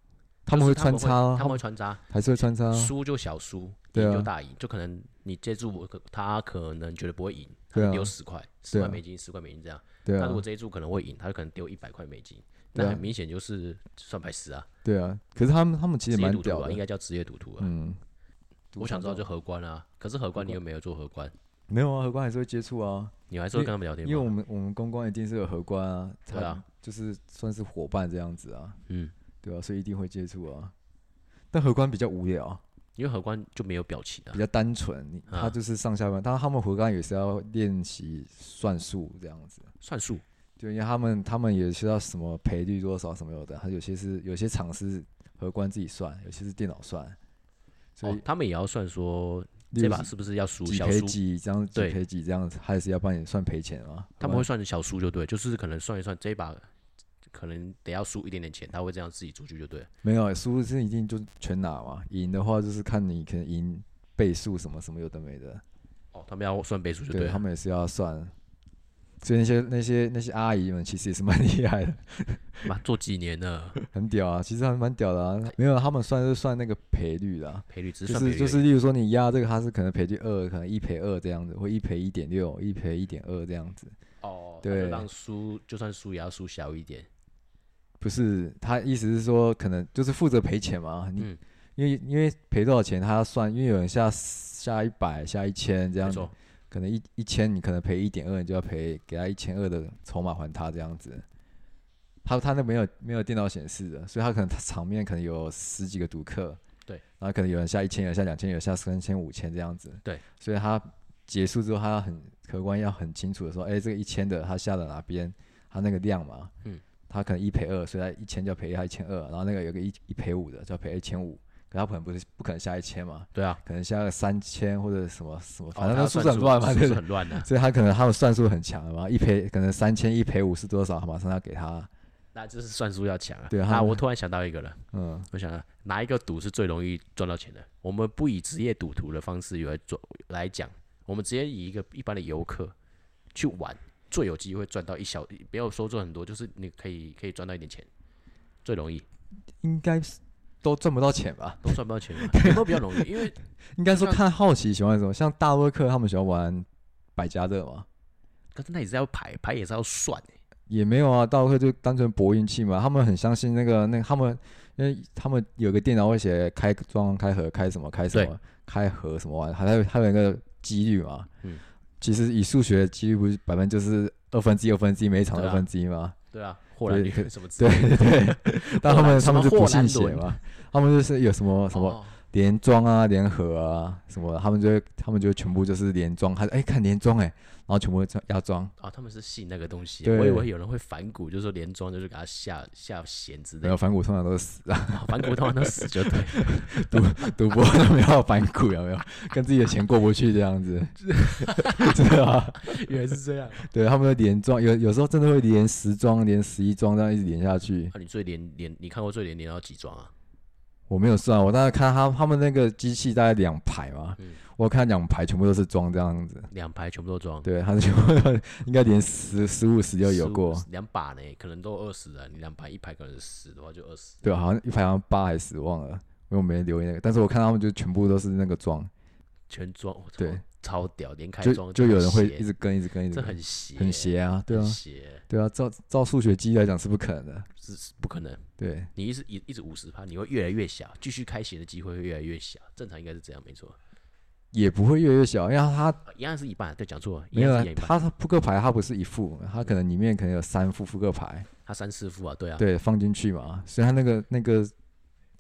Speaker 1: 他们会穿插啊，
Speaker 2: 他们会穿插，
Speaker 1: 还是会穿插？啊，
Speaker 2: 输就小输，赢就大赢，就可能你接住他可能觉得不会赢，他丢十块，十块美金，十块美金这样。
Speaker 1: 对啊。
Speaker 2: 他如果，这一注可能会赢，他就可能丢一百块美金，那很明显就是算牌师啊，
Speaker 1: 对啊。可是他们他们其实蛮屌的。
Speaker 2: 应，该叫职业赌徒啊。
Speaker 1: 嗯。
Speaker 2: 我想知道就荷官啊，可是荷官你又没有做荷官，
Speaker 1: 没有啊，荷官还是会接触啊，
Speaker 2: 你还是会跟他们聊天吗？
Speaker 1: 因为我们我们公关一定是有荷官啊，
Speaker 2: 对啊，
Speaker 1: 就是算是伙伴这样子啊，
Speaker 2: 嗯，
Speaker 1: 对啊，所以一定会接触啊。但荷官比较无聊，
Speaker 2: 因为荷官就没有表情啊
Speaker 1: 比。较单纯，他就是上下班，但他们荷官也是要练习算术这样子，
Speaker 2: 算数
Speaker 1: 就因为他们他们也需要什么赔率多少什么有的，他有些是有些厂是荷官自己算，有些是电脑算，所以，
Speaker 2: 哦他们也要算说这把是不是要输
Speaker 1: 几赔
Speaker 2: 小输，
Speaker 1: 几这样，几
Speaker 2: 对
Speaker 1: 赔几这样子，还是要帮你算赔钱啊？
Speaker 2: 他们会算小输就对，就是可能算一算这一把可能得要输一点点钱，他会这样自己出去就对了。
Speaker 1: 没有输是一定就全拿嘛，赢的话就是看你可能赢倍数什么什么有的没的，
Speaker 2: 哦，他们要算倍数就了。
Speaker 1: 对他们也是要算。所以那些那些那些阿姨们其实也是蛮厉害的，
Speaker 2: 妈做几年了，
Speaker 1: 很屌啊，其实还蛮屌的啊。没有，他们算是算那个赔率啦，
Speaker 2: 赔率只
Speaker 1: 就是就是，
Speaker 2: 算赔率而已
Speaker 1: 例如说你压这个，他是可能赔率二，可能一赔二这样子，或一赔一点六，一赔一点二这样子。
Speaker 2: 哦，
Speaker 1: 对
Speaker 2: 让输就算输也要输小一点。
Speaker 1: 不是，他意思是说，可能就是负责赔钱嘛。你、
Speaker 2: 嗯。
Speaker 1: 因为因为赔多少钱，他要算，因为有人下下一百、下一千这样子，，可能一一千你可能赔一点二，你就要赔给他一千二的筹码还他这样子。他他那没有没有电脑显示的，所以他可能他场面可能有十几个赌客，
Speaker 2: 对，
Speaker 1: 然后可能有人下一千，有人下两千，有人下三千、五千这样子，
Speaker 2: 对，
Speaker 1: 所以他结束之后，他要很客观要很清楚的说，哎、这个一千的他下了哪边，他那个量嘛，
Speaker 2: 嗯，
Speaker 1: 他可能一赔二，所以他一千就要赔他一千二，然后那个有个一一赔五的就要赔一千五，可他可能不是不可能下一千嘛，
Speaker 2: 对啊，
Speaker 1: 可能下个三千或者什么什么，反正
Speaker 2: 哦他
Speaker 1: 他数很乱嘛，
Speaker 2: 数字
Speaker 1: 对不对？
Speaker 2: 很乱的。
Speaker 1: 所以他可能他们算术很强嘛，一赔可能三千一赔五是多少，马上要给他，
Speaker 2: 那就是算术要强啊。
Speaker 1: 对他
Speaker 2: 啊，我突然想到一个了，
Speaker 1: 嗯，
Speaker 2: 我想啊哪一个赌是最容易赚到钱的？我们不以职业赌徒的方式来做来讲，我们直接以一个一般的游客去玩，最有机会赚到一小，不要说赚很多，就是你可以可以赚到一点钱，最容易
Speaker 1: 应该是都赚不到钱吧？
Speaker 2: 都赚不到钱嘛，有没有比较容易？因为
Speaker 1: 应该说看好奇喜欢什么，像大洛克他们喜欢玩百家乐嘛，
Speaker 2: 可是那也是要排排也是要算欸
Speaker 1: 也没有啊，大洛克就单纯博运气嘛，他们很相信那个那个他们，因为他们有个电脑会写开装、开盒、开什么、开什么、开盒什么玩意，还有还有一个几率嘛。
Speaker 2: 嗯
Speaker 1: 其实以数学的几率不是百分之就是二分之一、二分之一，每一场二分之一嘛。
Speaker 2: 对啊，或者
Speaker 1: 对
Speaker 2: 率什么之
Speaker 1: 对
Speaker 2: 类的。
Speaker 1: 对对，但他们他们就不信邪嘛，他们就是有什么什么
Speaker 2: 哦
Speaker 1: 连庄啊、联合啊什么，他们就会他们就全部就是连庄，还哎看连庄哎，然后全部要庄，
Speaker 2: 啊，他们是信那个东西，
Speaker 1: 对
Speaker 2: 我以为有人会反骨，就是说连庄就是给他下下弦之类的
Speaker 1: 没有，反骨通常都是死啊，
Speaker 2: 啊反骨通常都死就对。
Speaker 1: 赌赌博他们要反骨有没有？跟自己的钱过不去这样子，真的啊，
Speaker 2: 原来是这样。
Speaker 1: 对他们会连庄，有有时候真的会连十庄、连十一庄这样一直连下去。
Speaker 2: 那、你最连连你看过最连连到几庄啊？
Speaker 1: 我没有算，我大概看他他们那个机器大概两排嘛，
Speaker 2: 嗯。
Speaker 1: 我看两排全部都是装这样子，
Speaker 2: 两排全部都装，
Speaker 1: 对，他是全部应该连十十五十就有过，
Speaker 2: 两把呢，可能都二十了。你两排一排可能十的话就二十。
Speaker 1: 对，好像一排好像八还是十忘了，因为我没留意那个，但是我看他们就全部都是那个装，
Speaker 2: 全装，
Speaker 1: 对，
Speaker 2: 超屌，连开
Speaker 1: 就
Speaker 2: 装
Speaker 1: 就有人会一直跟一直跟一直
Speaker 2: 这
Speaker 1: 跟，
Speaker 2: 很邪，
Speaker 1: 很邪啊，对啊
Speaker 2: 很，邪，
Speaker 1: 对啊，照照数学机来讲是不可能的，
Speaker 2: 是是不可能。
Speaker 1: 对，
Speaker 2: 你一直一一直五十趴，你会越来越小，继续开斜的机会会越来越小，正常应该是这样，没错。
Speaker 1: 也不会越来越小，因为他
Speaker 2: 啊一样是一半，对，讲错了，一
Speaker 1: 没有啊
Speaker 2: 样是一半。
Speaker 1: 他他扑克牌它不是一副，它可能里面可能有三副扑克牌，
Speaker 2: 他三四副啊，对啊，
Speaker 1: 对，放进去嘛，所以他那个那个，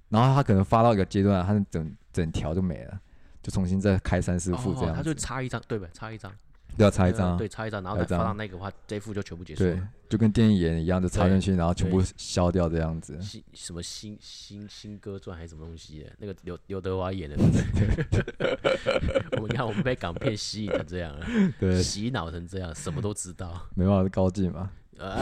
Speaker 1: 然后他可能发到一个阶段，他整整条就没了，就重新再开三四副这
Speaker 2: 哦，他就
Speaker 1: 样子，
Speaker 2: 插一张，对吧？插一张，
Speaker 1: 都要插一张
Speaker 2: 对，插一张，然后再发到那个的话，这一副就全部结束
Speaker 1: 对
Speaker 2: 了。，
Speaker 1: 就跟电影演一样，就插进去，然后全部消掉这样子。
Speaker 2: 新什么新新新歌传还是什么东西的？那个刘刘德华演的，对？我们看我们被港片吸引成这样了，
Speaker 1: 对，
Speaker 2: 洗脑成这样，什么都知道。
Speaker 1: 没办法高进嘛。
Speaker 2: 呃，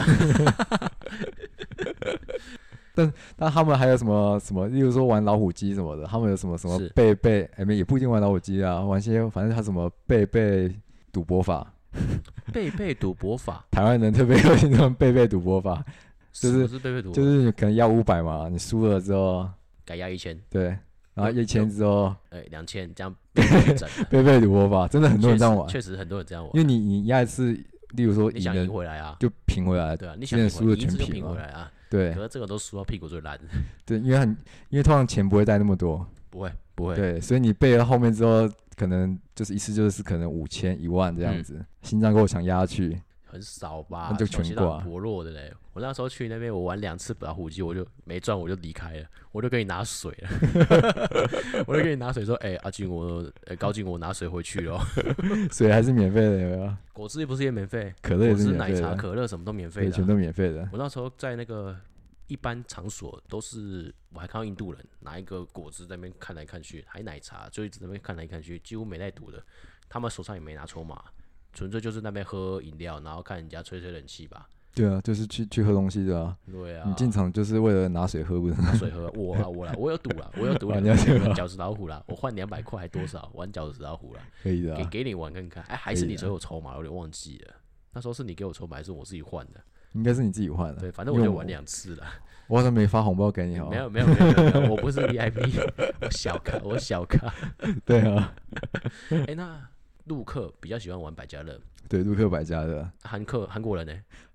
Speaker 1: 但他们还有什么什么，例如说玩老虎机什么的，他们有什么什么
Speaker 2: 是。
Speaker 1: 贝贝，哎、没也不一定玩老虎机啊，玩些反正他什么贝贝赌博法，
Speaker 2: 贝贝赌博法？
Speaker 1: 台湾人特别流行这种 贝贝赌博法，就是
Speaker 2: 是贝贝赌博，
Speaker 1: 就是你可能要五百嘛，你输了之后，
Speaker 2: 改压一千，
Speaker 1: 对，然后一千之后
Speaker 2: 哎，两千这样贝贝
Speaker 1: 赌博法，真的很多人这样玩，
Speaker 2: 确实很多人这样玩。
Speaker 1: 因。为你你压一次，例如说
Speaker 2: 你想
Speaker 1: 赢
Speaker 2: 回来啊？
Speaker 1: 就平回来，
Speaker 2: 对啊，你想
Speaker 1: 输了全平
Speaker 2: 回来啊。
Speaker 1: 对
Speaker 2: 可是这个都输到屁股最烂，
Speaker 1: 对，因为很因为通常钱不会带那么多，
Speaker 2: 不会不会，
Speaker 1: 对，所以你背了后面之后，可能就是一次就是可能五千一万这样
Speaker 2: 嗯
Speaker 1: 子，心脏够强压下去，
Speaker 2: 很少吧？
Speaker 1: 那就全挂
Speaker 2: 薄弱的嘞。我那时候去那边，我玩两次老虎机，我就没赚，我就离开了，我就给你拿水了，我就给你拿水说，哎、阿俊我，哎、高进我拿水回去了，
Speaker 1: 水还是免费的，有没有？
Speaker 2: 果汁不是也免费，
Speaker 1: 可乐也
Speaker 2: 果汁、奶茶、可乐什么都免费，的啊、
Speaker 1: 全都免费的。
Speaker 2: 我那时候在那个一般场所都是，我还看到印度人拿一个果汁在那边看来看去，还奶茶就一直在那边看来看去，几乎没在赌的。他们手上也没拿筹码，纯粹就是那边喝饮料，然后看人家吹吹冷气吧。
Speaker 1: 对啊，就是去去喝东西的啊。
Speaker 2: 对啊，
Speaker 1: 你进场就是为了拿水喝，不是？
Speaker 2: 拿水喝，我啊我啦，我有赌了，我有赌 了
Speaker 1: 你要这个啊
Speaker 2: 饺子老虎啦，我换两百块还多少玩饺子老虎啦，
Speaker 1: 可以的啊。
Speaker 2: 给给你玩看看。哎，还是你
Speaker 1: 可以的
Speaker 2: 最后筹码，我有点忘记了。那时候是你给我筹码，还是我自己换的？
Speaker 1: 应该是你自己换的。
Speaker 2: 对，反正我就玩两次了。
Speaker 1: 我好像没发红包给你哦。
Speaker 2: 没有没有没有没有，我不是 VIP，我小咖，我小咖。
Speaker 1: 对啊，
Speaker 2: 哎、那陆客比较喜欢玩百家乐，
Speaker 1: 对，陆克百家乐。
Speaker 2: 韩客韩国人呢？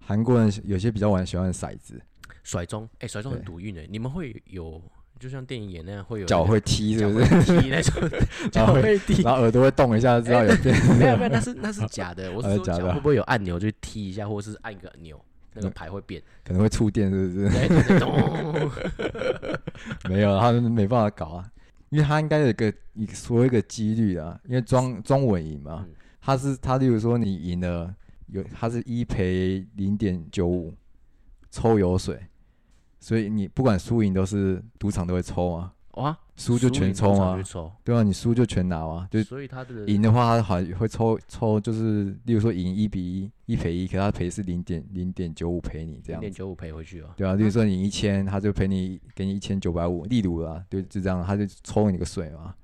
Speaker 1: 韩国人有些比较玩喜欢骰子，
Speaker 2: 甩钟，哎、甩钟很赌运呢。你们会有，就像电影演那样，会有
Speaker 1: 脚会踢，是不是？
Speaker 2: 会踢那种，脚会踢。
Speaker 1: 然后耳朵会动一下，知道有变。
Speaker 2: 没有没有，那是那是假的。我是说
Speaker 1: 呃假的
Speaker 2: 脚会不会有按钮就踢一下，或者是按一个钮，那个牌会变。
Speaker 1: 可能会触电，是不是？
Speaker 2: 对对对，
Speaker 1: 没有，他们没办法搞啊，因为他应该有一个一个所谓一个几率啊，因为庄庄稳赢嘛
Speaker 2: 嗯，
Speaker 1: 他是他例如说你赢了有它是一赔零点九五，抽油水，所以你不管输赢都是赌场都会抽啊，
Speaker 2: 哇，
Speaker 1: 输就全抽啊对啊，你输就全拿啊，就
Speaker 2: 所以他的
Speaker 1: 赢的话，他好像会抽抽，就是例如说赢一比一，一赔一，可他赔是零点零点九五赔你这样，
Speaker 2: 零点九五赔回去啊。
Speaker 1: 对啊，例如说你一千，他就赔你给你一千九百五，例如啊，就就这样，他就抽你个水嘛，
Speaker 2: 哇，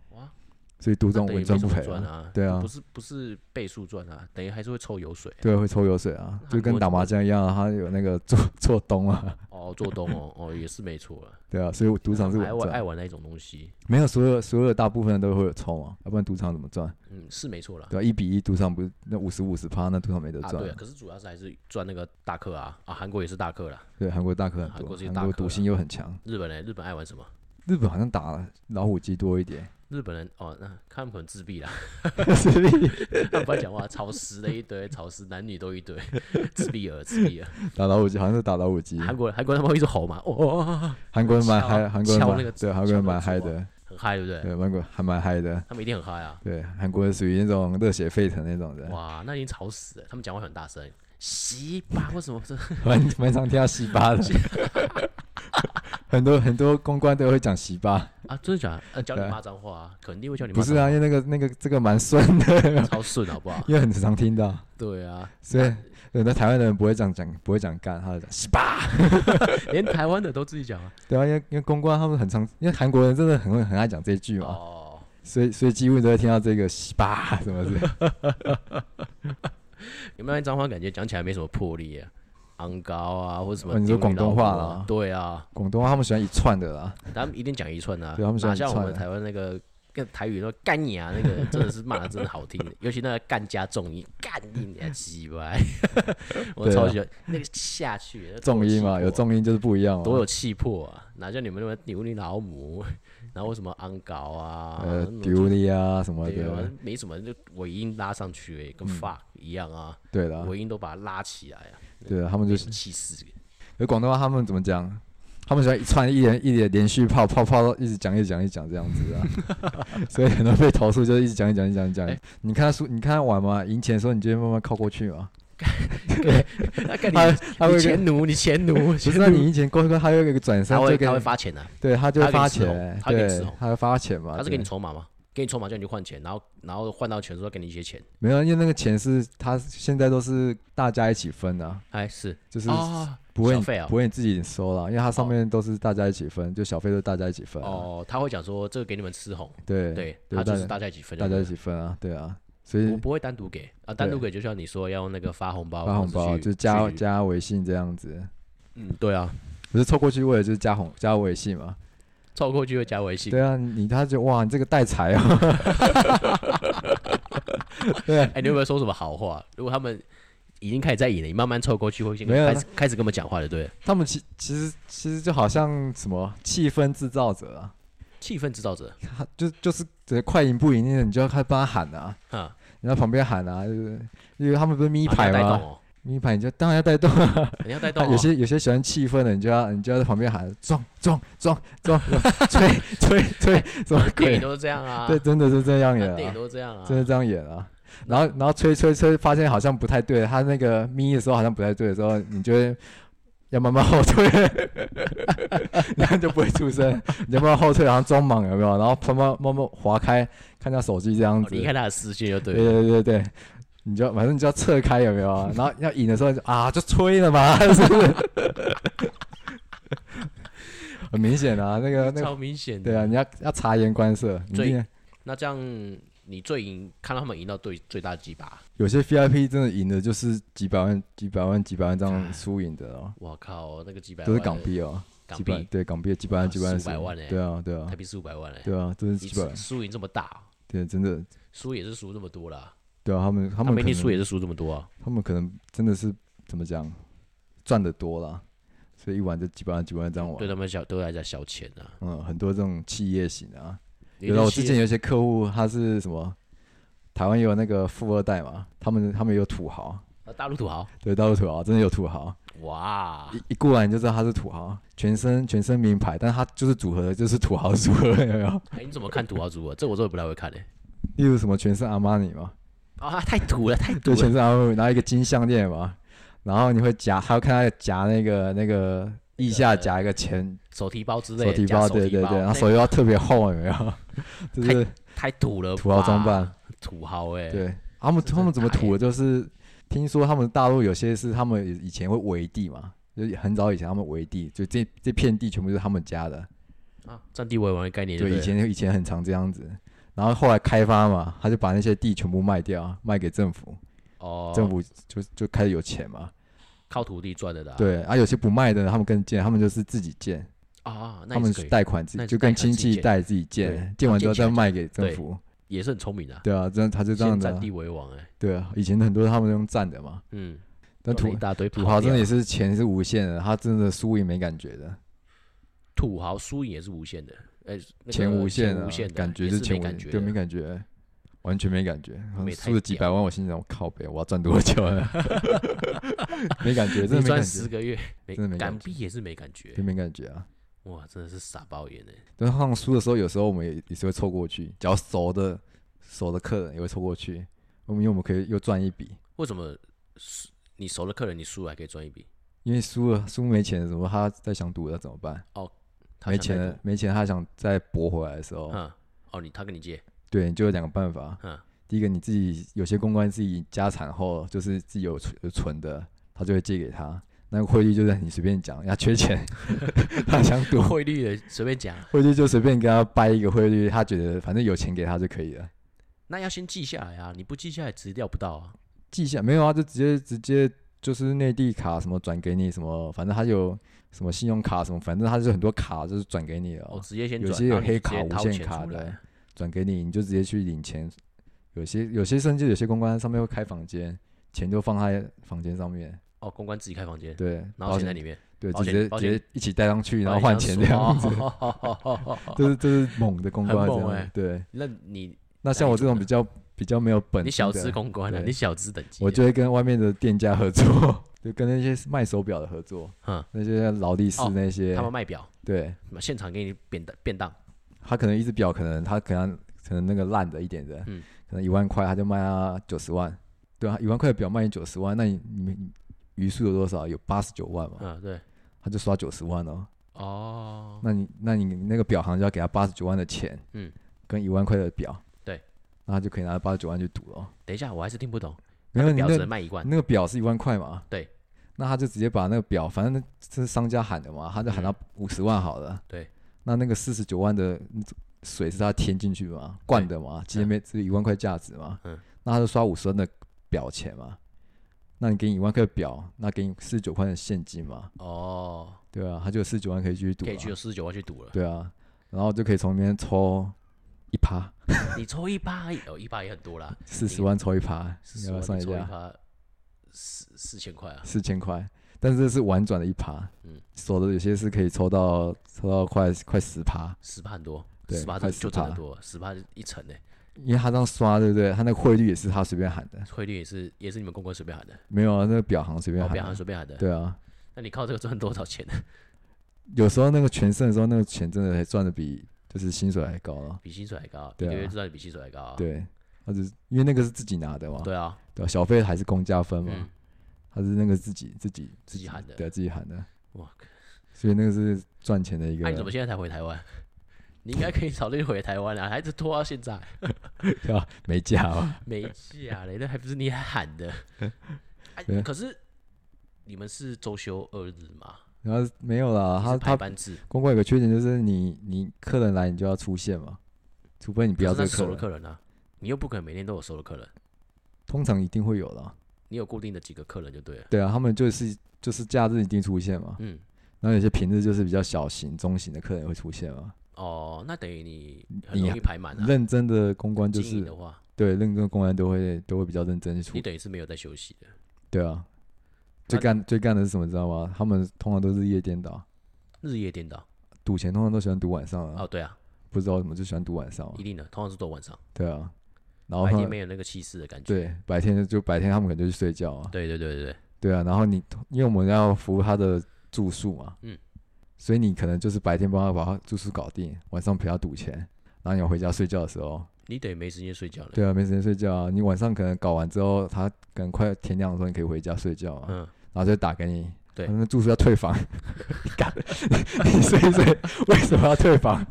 Speaker 1: 所以赌这种
Speaker 2: 那等于
Speaker 1: 稳赚不赔
Speaker 2: 啊，
Speaker 1: 对啊
Speaker 2: 不是不是倍数赚啊，等于还是会抽油水。
Speaker 1: 对，会抽油水啊，就跟打麻将一样啊，他有那个做 做东啊，
Speaker 2: 哦，做东哦，哦也是没错了。
Speaker 1: 对啊，所以赌场是
Speaker 2: 还玩爱玩那种东西，
Speaker 1: 没有所有所有大部分人都会有抽啊，要不然赌场怎么赚？
Speaker 2: 嗯，是没错了。
Speaker 1: 对啊，一比一赌场不是那五十五十趴，那赌场没得
Speaker 2: 啊，
Speaker 1: 赚
Speaker 2: 对啊，。可是主要是还是赚那个大客啊啊，韩国也是大客啦。
Speaker 1: 对，韩国大客很多，韩国赌性又很强，
Speaker 2: 日本呢？日本爱玩什么？
Speaker 1: 日本好像打老虎机多一点，
Speaker 2: 日本人哦，那他们可能自闭啦，
Speaker 1: 自 闭
Speaker 2: 他们不爱讲话，潮湿的一堆，潮湿男女都一堆，自闭儿，自闭儿。
Speaker 1: 打老虎机好像是打老虎机，
Speaker 2: 韩国人，韩国人他们会一直吼嘛，哦哦哦，哦
Speaker 1: 韩国人蛮嗨，韩国人对，韩国人蛮嗨的，
Speaker 2: 很嗨，对不对？
Speaker 1: 对，韩国还蛮嗨的，
Speaker 2: 他们一定很嗨啊！
Speaker 1: 对，韩国人属于那种热血沸腾那种人，
Speaker 2: 哇，那已经吵死了。他们讲话很大声，西巴 为什么这？
Speaker 1: 蛮蛮常听到西巴的，很多很多公关都会讲西巴，
Speaker 2: 啊，真的假的？呃，教你
Speaker 1: 对
Speaker 2: 骂脏话啊，肯定会教你骂
Speaker 1: 不是啊，因为那个那个这个蛮顺的，
Speaker 2: 超顺好不好？
Speaker 1: 因为很常听到，
Speaker 2: 对啊，
Speaker 1: 所以有的台湾的人不会这样讲不会讲干，他会讲西巴，
Speaker 2: 连台湾的都自己讲啊。
Speaker 1: 对啊，因为因为公关他们很常，因为韩国人真的很会很爱讲这句嘛，
Speaker 2: 哦，
Speaker 1: 所以所以几乎都会听到这个西巴什么的。
Speaker 2: 有没有脏话？感觉讲起来没什么魄力啊，昂高啊，或者什么、
Speaker 1: 哦你说广东话啦
Speaker 2: 对啊，
Speaker 1: 广东话他们喜欢一串的啦，
Speaker 2: 他们一定讲一串啊，
Speaker 1: 对他们喜一串的
Speaker 2: 像我们台湾那个。跟台语说干你啊，那个 真的是骂的真的好听，尤其那个干加重音，干你啊鸡巴！我超喜欢那个下去，
Speaker 1: 重音嘛，有重音就是不一样嘛。
Speaker 2: 多有气魄啊！哪像你们那么牛你老母，然后什么安高啊，
Speaker 1: 呃丢你啊什么的，，
Speaker 2: 没什么，就尾音拉上去、欸，跟 fuck 一样啊，
Speaker 1: 对的啊，
Speaker 2: 尾音都把它拉起来啊，
Speaker 1: 对啊，他们就是
Speaker 2: 气势。
Speaker 1: 有广东话，他们怎么讲？他们喜欢一串一连一连连续泡泡泡到一直讲一直讲一直讲这样子啊，所以很多被投诉就是一直讲一直讲一直讲一讲
Speaker 2: 哎。
Speaker 1: 你看他输，你看他玩嘛，赢钱的时候你就会慢慢靠过去嘛。
Speaker 2: 那跟你
Speaker 1: 他他
Speaker 2: 你
Speaker 1: 会
Speaker 2: 钱奴，你钱奴，
Speaker 1: 不是那你赢钱过去，他会有一个转身
Speaker 2: 他会他会发钱的、啊，
Speaker 1: 对，他就会发钱，
Speaker 2: 他会给你吃
Speaker 1: 对
Speaker 2: 红，
Speaker 1: 他会发钱嘛。
Speaker 2: 他是给你
Speaker 1: 对。
Speaker 2: 筹码吗？给你筹码叫你去换钱，然后然后换到钱的时候给你一些钱，
Speaker 1: 没有，因为那个钱是他现在都是大家一起分的，
Speaker 2: 哎是。
Speaker 1: 就是
Speaker 2: 啊
Speaker 1: 不会
Speaker 2: 小费啊。
Speaker 1: 不会你自己收了，因为它上面都是大家一起分，就小费都是大家一起分啊。
Speaker 2: 哦，他会讲说这个给你们吃红，
Speaker 1: 对
Speaker 2: 对，
Speaker 1: 对
Speaker 2: 他就是
Speaker 1: 大
Speaker 2: 大家一起分就
Speaker 1: 大家一起分啊，对啊，所以
Speaker 2: 我不会单独给啊，单独给就像你说要用那个发红包，
Speaker 1: 发红包就加加微信这样子，
Speaker 2: 嗯对啊，
Speaker 1: 可是凑过去为了就是加红加微信嘛。
Speaker 2: 凑过去会加微信，
Speaker 1: 对啊，你他就哇，你这个带财啊。对。啊，
Speaker 2: 哎，你有没有说什么好话？如果他们已经开始在赢了，你慢慢凑过去，会开始开始跟我们讲话的，对，
Speaker 1: 他们其其实其实就好像什么气氛制造者啊，
Speaker 2: 气氛制造者，
Speaker 1: 他 就就是只快赢不赢的，你就要开始帮他喊啊，
Speaker 2: 哈，
Speaker 1: 你在旁边喊啊，就是因为他们不是咪牌吗？
Speaker 2: 要带动哦，
Speaker 1: 咪牌你就当然要带动啊。
Speaker 2: 你要带动哦，
Speaker 1: 有些有些喜欢气氛的，你就要你就要在旁边喊撞撞撞撞，吹吹吹，什么鬼？
Speaker 2: 都是这样啊，
Speaker 1: 对，真的是这样演
Speaker 2: 电影
Speaker 1: 啊，
Speaker 2: 都是这样啊，
Speaker 1: 真的这样演啊。然后然后吹吹吹，发现好像不太对，他那个咪的时候好像不太对的时候，你就会要慢慢后退，然后就不会出声，你要慢慢后退，然后装莽有没有？然后慢慢慢慢划开，看下手机这样子。
Speaker 2: 哦离开他的视线就对
Speaker 1: 对。对对对，你就反正你就要侧开有没有？然后要引的时候就啊就吹了嘛，是不是？很明显啊，那个那个
Speaker 2: 超明显。
Speaker 1: 对啊，你要要察言观色。你
Speaker 2: 最那这样你最赢，看到他们赢到最最大几把，
Speaker 1: 有些 VIP 真的赢的就是几百万、几百万、几百万这样输赢的哦，
Speaker 2: 我靠，那个几百万
Speaker 1: 都是港币哦，
Speaker 2: 港币，
Speaker 1: 对港币几百万、几百万、
Speaker 2: 400万嘞
Speaker 1: 对啊，对啊。
Speaker 2: 台，币四五百万嘞，
Speaker 1: 对啊，都是
Speaker 2: 一
Speaker 1: 几百万，
Speaker 2: 输赢这么大，
Speaker 1: 对，真的，
Speaker 2: 输也是输这么多啦，
Speaker 1: 对啊，他们他
Speaker 2: 他们一
Speaker 1: 们可能
Speaker 2: 定输也是输这么多啊。
Speaker 1: 他们可能真的是怎么讲，赚的多啦，所以一玩就几百万、几百万这样玩。
Speaker 2: 对。他们小都来在小钱啊。
Speaker 1: 嗯，很多这种企业型的啊，
Speaker 2: 有
Speaker 1: 有的我之前有一些客户，他是什么，台湾也有那个富二代嘛，他们他们有土豪，
Speaker 2: 呃大陆土豪，
Speaker 1: 对，大陆土豪真的有土豪，
Speaker 2: 哇，
Speaker 1: 一一过来你就知道他是土豪，全身全身名牌，但他就是组合的就是土豪组合，有没有？
Speaker 2: 哎，你怎么看土豪组合？这我真的不太会看诶。
Speaker 1: 例如什么全身阿玛尼嘛，
Speaker 2: 啊，太土了，太土
Speaker 1: 对，
Speaker 2: 了
Speaker 1: 全。身阿玛尼，然后一个金项链嘛，然后你会夹，还要看他夹那个那个腋下夹一个钱
Speaker 2: 手提包之类的，
Speaker 1: 手提包，
Speaker 2: 提
Speaker 1: 对对对，然后手又要特别厚，有没有？就是
Speaker 2: 太土了，
Speaker 1: 土豪装扮，
Speaker 2: 土豪哎、
Speaker 1: 对，他们他们怎么土的？就是听说他们大陆有些是他们以前会围地嘛，就是很早以前他们围地，就这这片地全部是他们家的。
Speaker 2: 啊，占地为王的概念就
Speaker 1: 对，以前以前很常这样子，然后后来开发嘛，他就把那些地全部卖掉，卖给政府，
Speaker 2: 哦，
Speaker 1: 政府就就开始有钱嘛。
Speaker 2: 靠土地赚的
Speaker 1: 对，啊，有些不卖的，他们更贱，他们就是自己建，
Speaker 2: 啊，那
Speaker 1: 他们
Speaker 2: 是，
Speaker 1: 贷款自己，就跟亲戚贷自己建，建完之后再卖给政府。
Speaker 2: 也是很聪明的、啊，
Speaker 1: 对啊，这样他就这样
Speaker 2: 占地为王哎、
Speaker 1: 对啊，以前很多他们用占的嘛，
Speaker 2: 嗯，
Speaker 1: 但土
Speaker 2: 一大堆
Speaker 1: 土豪真的也
Speaker 2: 是
Speaker 1: 是钱是无限的，他真的输赢没感觉的，
Speaker 2: 土豪输赢也是无限的，哎、
Speaker 1: 钱无限
Speaker 2: 无限，的，
Speaker 1: 感觉是钱无
Speaker 2: 是没感觉的，
Speaker 1: 对，没感觉，完全没感觉。输了几百万，我心想我靠北，我要赚多久啊？没感觉，真的
Speaker 2: 赚
Speaker 1: 没感觉，
Speaker 2: 十个月，没
Speaker 1: 真的没感
Speaker 2: 港币也是没感觉
Speaker 1: 真，没感觉啊。
Speaker 2: 哇，真的是傻包眼哎、
Speaker 1: 但是他们输的时候，有时候我们也也是会凑过去，只要熟的熟的客人也会凑过去，我们因为我们可以又赚一笔，
Speaker 2: 为什么输你熟的客人你输了还可以赚一笔？
Speaker 1: 因为输了输没钱的时候，他在想赌了怎么办？没
Speaker 2: 他没
Speaker 1: 钱了没钱，他想再搏回来的时候，
Speaker 2: 嗯，哦，你他跟你借，
Speaker 1: 对，你就有两个办法。
Speaker 2: 嗯，
Speaker 1: 第一个，你自己有些公关自己家产后，就是自己有存有存的，他就会借给他。那个汇率就是你随便讲，人家缺钱，他想赌，
Speaker 2: 汇率的随便讲，
Speaker 1: 汇率就随便跟他掰一个汇率，他觉得反正有钱给他就可以了。
Speaker 2: 那要先记下来啊，你不记下来直调不到啊。
Speaker 1: 记下没有啊？就直接直接就是内地卡什么转给你什么，反正他有什么信用卡什么，反正他就很多卡就是转给你了
Speaker 2: 哦，，直接先转，
Speaker 1: 有些有黑卡无限卡的，转给你，你就直接去领钱。有些有些甚至有些公关上面会开房间，钱就放在房间上面，
Speaker 2: 哦，公关自己开房间，
Speaker 1: 对，
Speaker 2: 然后钱在里面，
Speaker 1: 对，直接直接一起带上去，然后
Speaker 2: 哦
Speaker 1: 换钱这样子，
Speaker 2: 哦
Speaker 1: 这是这是猛的公关这样。对，
Speaker 2: 那你
Speaker 1: 那像我这种比较比较没有本
Speaker 2: 你小资，公关啊，
Speaker 1: 对
Speaker 2: 你小资等级啊，
Speaker 1: 我就会跟外面的店家合作，就跟那些卖手表的合作，
Speaker 2: 嗯，
Speaker 1: 那些劳力士
Speaker 2: 哦
Speaker 1: 那些
Speaker 2: 他，们卖表，
Speaker 1: 对
Speaker 2: 现场给你便当便当，
Speaker 1: 他可能一只表，可能他可能可能那个烂的一点的，
Speaker 2: 嗯
Speaker 1: 可能一万块他就卖他九十万，对啊，一万块的表卖你九十万，那你你们余数有多少？有八十九万嘛，
Speaker 2: 嗯，对，
Speaker 1: 他就刷九十万哦。
Speaker 2: 哦，
Speaker 1: 那你那你那个表行就要给他八十九万的钱，
Speaker 2: 嗯，
Speaker 1: 跟一万块的表，
Speaker 2: 对，
Speaker 1: 那他就可以拿八十九万去赌了。
Speaker 2: 等一下，我还是听不懂，
Speaker 1: 没有你那
Speaker 2: 那个表只能卖一万，
Speaker 1: 那个表是一万块嘛，
Speaker 2: 对，
Speaker 1: 那他就直接把那个表，反正那这是商家喊的嘛，他就喊到五十万好了，
Speaker 2: 嗯对，
Speaker 1: 那那个四十九万的水是他添进去嘛，灌的嘛，今天没只有一万块价值嘛，
Speaker 2: 嗯，
Speaker 1: 那他就刷五十万的表钱嘛，那你给你一万块表，那给你四十九块的现金嘛，
Speaker 2: 哦，
Speaker 1: 对啊，他就有四十九万可以继续赌啊。
Speaker 2: 可以去有，四十九万去赌了，
Speaker 1: 对啊，然后就可以从里面抽一趴，
Speaker 2: 你抽一趴哦，一趴也很多啦，
Speaker 1: 四十万抽一趴，
Speaker 2: 四十万
Speaker 1: 算一下，
Speaker 2: 你抽一趴，四四千块啊，
Speaker 1: 四千块，但是这是婉转的一趴，
Speaker 2: 嗯，
Speaker 1: 手的有些是可以抽到抽到快快十趴，
Speaker 2: 十趴很多，
Speaker 1: 对
Speaker 2: 十趴
Speaker 1: 快10%
Speaker 2: 就真的多，十趴一层呢，
Speaker 1: 因为他这样刷，对不对？他那个汇率也是他随便喊的，
Speaker 2: 汇率也是也是你们公关随便喊的，
Speaker 1: 没有啊，那个表行随便喊的，
Speaker 2: 行随便喊的，
Speaker 1: 对啊，
Speaker 2: 那你靠这个赚多少钱呢？
Speaker 1: 有时候那个全胜的时候，那个钱真的还赚的比就是薪水还高啊。
Speaker 2: 比薪水还高，一
Speaker 1: 对啊。
Speaker 2: 个月赚的比薪水还高啊，
Speaker 1: 对，他只是因为那个是自己拿的嘛，
Speaker 2: 对啊，
Speaker 1: 对啊，小费还是公家分嘛，
Speaker 2: 嗯，
Speaker 1: 他是那个自己自己
Speaker 2: 自己喊的。
Speaker 1: 对，自己喊的，
Speaker 2: 哇，
Speaker 1: 所以那个是赚钱的一个
Speaker 2: 那你怎么现在才回台湾？你应该可以早就回台湾了，还是拖到现在
Speaker 1: 对吧？没价嘛，
Speaker 2: 没假嘞？那还不是你喊的？可是你们是周休二日吗？
Speaker 1: 然后没有啦，他他
Speaker 2: 班制，
Speaker 1: 公关有个缺点就是你你客人来你就要出现嘛，除非你不要
Speaker 2: 可是那是熟的
Speaker 1: 客人，
Speaker 2: 客人啊，你又不可能每天都有熟的客人，
Speaker 1: 通常一定会有啦。
Speaker 2: 你有固定的几个客人就对了。
Speaker 1: 对啊，他们就是就是假日一定出现嘛，
Speaker 2: 嗯，
Speaker 1: 然后有些平日就是比较小型、中型的客人会出现嘛。
Speaker 2: 哦，那等于你很
Speaker 1: 你
Speaker 2: 容易排满啊。
Speaker 1: 认真的公关就是
Speaker 2: 的话，
Speaker 1: 对认真的公关都会都会比较认真处理
Speaker 2: 你，等于是没有在休息的。
Speaker 1: 对啊。最干最干的是什么，知道吗？他们通常都日夜颠倒，
Speaker 2: 日夜颠倒。
Speaker 1: 赌钱通常都喜欢赌晚上啊，
Speaker 2: 哦，对啊，
Speaker 1: 不知道为什么就喜欢赌晚上啊
Speaker 2: 一，定的，通常是赌晚上，
Speaker 1: 对啊。然后
Speaker 2: 白天没有那个气势的感觉。
Speaker 1: 对白天就就白天他们可能就去睡觉啊，
Speaker 2: 对对对对对，
Speaker 1: 对啊。然后你因为我们要服务他的住宿嘛，
Speaker 2: 嗯，
Speaker 1: 所以你可能就是白天帮他把他住宿搞定，晚上陪他赌钱，然后你要回家睡觉的时候，
Speaker 2: 你等于没时间睡觉了。
Speaker 1: 对啊，没时间睡觉啊。你晚上可能搞完之后，他可能快天亮的时候，你可以回家睡觉啊，
Speaker 2: 嗯，
Speaker 1: 然后就打给你，
Speaker 2: 对
Speaker 1: 他们住宿要退房，干，你睡一睡，为什么要退房？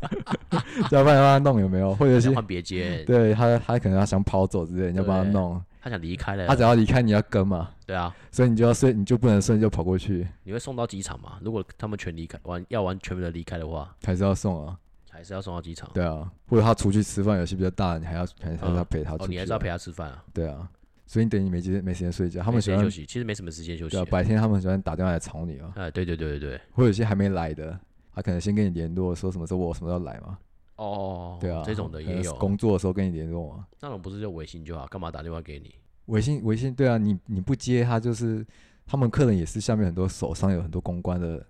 Speaker 1: 要不然让他弄有没有？或者是
Speaker 2: 想换别间，
Speaker 1: 对他他可能要想跑走之类，你要帮他弄，
Speaker 2: 他想离开了，
Speaker 1: 他只要离开你要跟嘛，
Speaker 2: 对啊，
Speaker 1: 所以你就要睡，你就不能睡就跑过去，
Speaker 2: 你会送到机场嘛？如果他们全离开完，要完全部的离开的话，
Speaker 1: 还是要送啊，
Speaker 2: 还是要送到机场。
Speaker 1: 对啊，或者他出去吃饭，有些比较大，你还要还还是要
Speaker 2: 嗯。
Speaker 1: 陪他出去、
Speaker 2: 哦，你还是要陪他吃饭啊。
Speaker 1: 对啊，所以你等于没时间没时间睡觉，他们喜欢
Speaker 2: 休息，其实没什么时间休息
Speaker 1: 对啊，。白天他们喜欢打电话来吵你啊，
Speaker 2: 哎，对对对对对，
Speaker 1: 或者有些还没来的，他可能先跟你联络，说什么时候我什么时候来嘛，
Speaker 2: 哦，
Speaker 1: 对啊，
Speaker 2: 这种的也有，
Speaker 1: 工作的时候跟你联络啊。
Speaker 2: 那种不是就微信就好，干嘛打电话给你？
Speaker 1: 微信微信对啊，你你不接他就是他们客人也是下面很多手上有很多公关的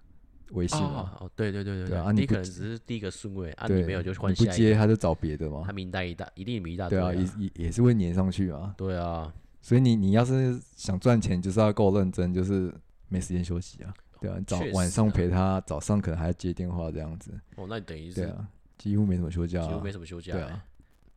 Speaker 1: 微信嘛，
Speaker 2: 哦，对对对对
Speaker 1: 对。啊你
Speaker 2: 可能只是第一个顺位啊，你没有就换
Speaker 1: 你不
Speaker 2: 下一个，
Speaker 1: 接他就找别的嘛。
Speaker 2: 他，名单一大，一定名一大堆
Speaker 1: 对啊，也也也是会粘上去啊，
Speaker 2: 对啊，
Speaker 1: 所以你你要是想赚钱，就是要够认真，就是没时间休息啊，对啊，早晚上
Speaker 2: 啊
Speaker 1: 陪他，早上可能还要接电话这样子，
Speaker 2: 哦，那你等于是
Speaker 1: 对啊，几乎没什么休假、啊。
Speaker 2: 几乎没，什么休假欸，
Speaker 1: 对啊，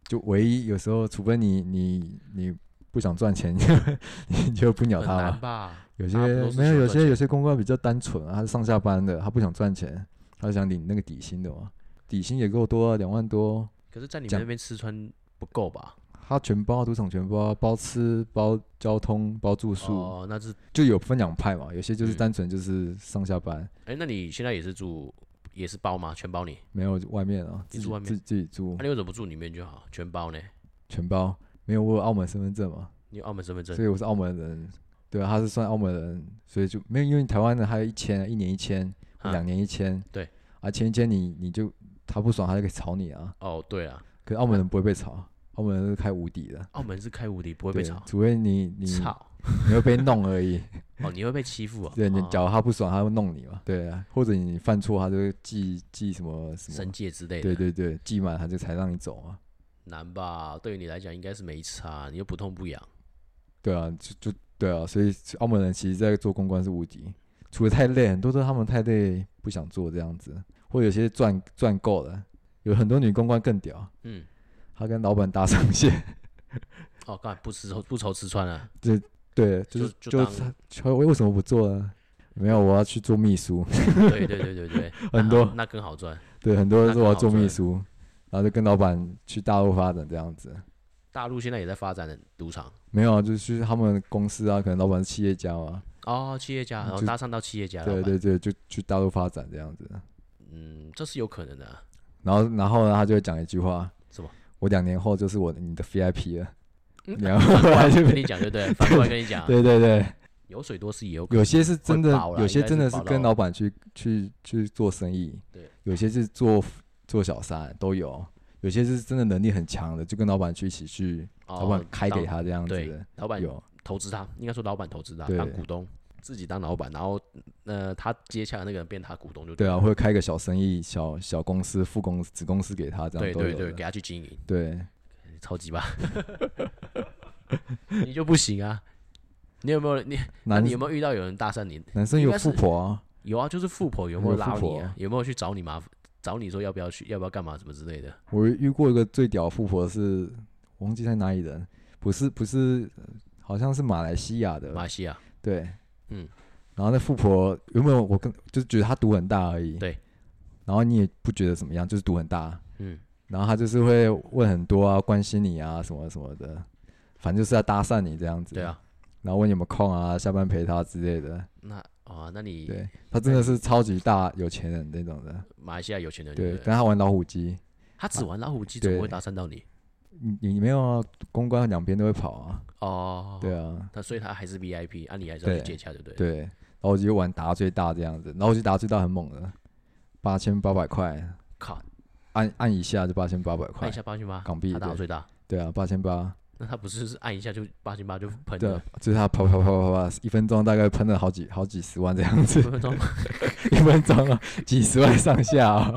Speaker 1: 就唯一有时候，除非你你你不想赚钱，你就不鸟他嘛。
Speaker 2: 难吧？
Speaker 1: 有些没有，有些有些公关比较单纯啊，他是上下班的，他不想赚钱，他想领那个底薪的嘛，底薪也够多啊，两万多，
Speaker 2: 可是，在你们那边吃穿不够吧？
Speaker 1: 他全包，赌场全包，包吃包交通包住宿，
Speaker 2: 哦，那是，
Speaker 1: 就有分两派嘛，有些就是
Speaker 2: 嗯。
Speaker 1: 单纯就是上下班，
Speaker 2: 哎，那你现在也是住也是包吗？全包你？
Speaker 1: 没有外面啊，自己
Speaker 2: 你住外面？
Speaker 1: 自自己住
Speaker 2: 那你为什么不住里面就好？全包呢？
Speaker 1: 全包，没有我有澳门身份证嘛，
Speaker 2: 你有澳门身份证？
Speaker 1: 所以我是澳门人，对啊，他是算澳门人，所以就没有，因为台湾的还有一千，一年一千，
Speaker 2: 啊
Speaker 1: 两年一千，
Speaker 2: 对，
Speaker 1: 啊，前一千你你就他不爽，他就可以炒你啊，
Speaker 2: 哦，对啊，
Speaker 1: 可是澳门人不会被炒，澳门人是开无敌的，
Speaker 2: 澳门是开无敌，不会被
Speaker 1: 对
Speaker 2: 炒，
Speaker 1: 除非你你
Speaker 2: 炒！
Speaker 1: 你会被弄而已，
Speaker 2: 哦，你会被欺负啊？
Speaker 1: 对，你
Speaker 2: 哦
Speaker 1: 假如他不爽，他会弄你嘛，对啊，或者你犯错，他就会记记什么什
Speaker 2: 申
Speaker 1: 么，
Speaker 2: 诫之类的，
Speaker 1: 对对对，记满他就才让你走啊，
Speaker 2: 难吧？对于你来讲应该是没差，你又不痛不痒。
Speaker 1: 对啊，就就对啊，所以澳门人其实在做公关是无敌，除了太累，很多都是他们太累不想做这样子，或有些赚赚够了，有很多女公关更屌，
Speaker 2: 嗯，
Speaker 1: 她跟老板搭上线，
Speaker 2: 哦，干不吃不愁吃穿啊？
Speaker 1: 对，就是
Speaker 2: 就
Speaker 1: 就
Speaker 2: 当
Speaker 1: 就为为什么不做呢？没有，我要去做秘书，
Speaker 2: 对对对对对，
Speaker 1: 很多
Speaker 2: 那更好赚。
Speaker 1: 对，很多人说我要做秘书，然后就跟老板去大陆发展这样子。
Speaker 2: 大陆现在也在发展赌场
Speaker 1: 没有啊，就是他们公司啊，可能老板是企业家嘛，
Speaker 2: 哦，企业家，然后搭上到企业家，
Speaker 1: 对对对，就去大陆发展这样子。
Speaker 2: 嗯，这是有可能的啊。
Speaker 1: 然后然后呢，他就会讲一句话，
Speaker 2: 什么？
Speaker 1: 我两年后就是我的你的 VIP 了。
Speaker 2: 嗯。
Speaker 1: 然后
Speaker 2: 跟你讲，对不对？反过来跟你讲，
Speaker 1: 对 对对，
Speaker 2: 油水多是也有可能，
Speaker 1: 有些是真的有些真的是跟老板去去去做生意，
Speaker 2: 对，
Speaker 1: 有些是做做小三都有，有些是真的能力很强的，就跟老板去一起去，
Speaker 2: 哦
Speaker 1: 老板开给他这样子的，
Speaker 2: 老板
Speaker 1: 有，
Speaker 2: 投资他，应该说老板投资他当股东，自己当老板，然后呃，他接洽的那个人变他股东就
Speaker 1: 对啊，会开个小生意、小小公司、副公司、子公司给他，这样
Speaker 2: 对对对，给他去经营，
Speaker 1: 对，
Speaker 2: 超级吧，你就不行啊。你有没有你？那你有没有遇到有人搭讪你？
Speaker 1: 男生有富婆啊，
Speaker 2: 有啊，就是富婆有没有拉你啊？有没有去找你麻烦？找你说要不要去，要不要干嘛什么之类的？
Speaker 1: 我遇过一个最屌的富婆是，我忘记在哪里人，不是不是，好像是马来西亚的，
Speaker 2: 马来西亚，
Speaker 1: 对，
Speaker 2: 嗯，
Speaker 1: 然后那富婆有没有我跟就是觉得她赌很大而已，
Speaker 2: 对，
Speaker 1: 然后你也不觉得怎么样，就是赌很大，
Speaker 2: 嗯，
Speaker 1: 然后她就是会问很多啊，关心你啊什么什么的，反正就是要搭讪你这样子，
Speaker 2: 对，啊，
Speaker 1: 然后问你有没有空啊，下班陪他之类的，
Speaker 2: 那哦，那你
Speaker 1: 对他真的是超级大有钱人那种的，
Speaker 2: 马来西亚有钱人
Speaker 1: 对，
Speaker 2: 不
Speaker 1: 跟他玩老虎机，
Speaker 2: 他只玩老虎机，怎么会搭讪到你？
Speaker 1: 你你没有啊，公关两边都会跑啊，
Speaker 2: 哦，
Speaker 1: 对啊，
Speaker 2: 他所以他还是 VIP，啊，你还是要去接洽，对不对？
Speaker 1: 对，然后我就玩打最大这样子，然后我就打最大很猛的，八千八百块，
Speaker 2: 靠，
Speaker 1: 按按一下就八千八百块。
Speaker 2: 按一，下八千八，
Speaker 1: 港币
Speaker 2: 他打到最大，
Speaker 1: 对啊，八千八，
Speaker 2: 那他不是是按一下就八千八就喷
Speaker 1: 对就是他跑跑跑跑跑，一分钟大概喷了好几好几十万这样子，
Speaker 2: 分分钟
Speaker 1: 一分钟啊，几十万上下啊，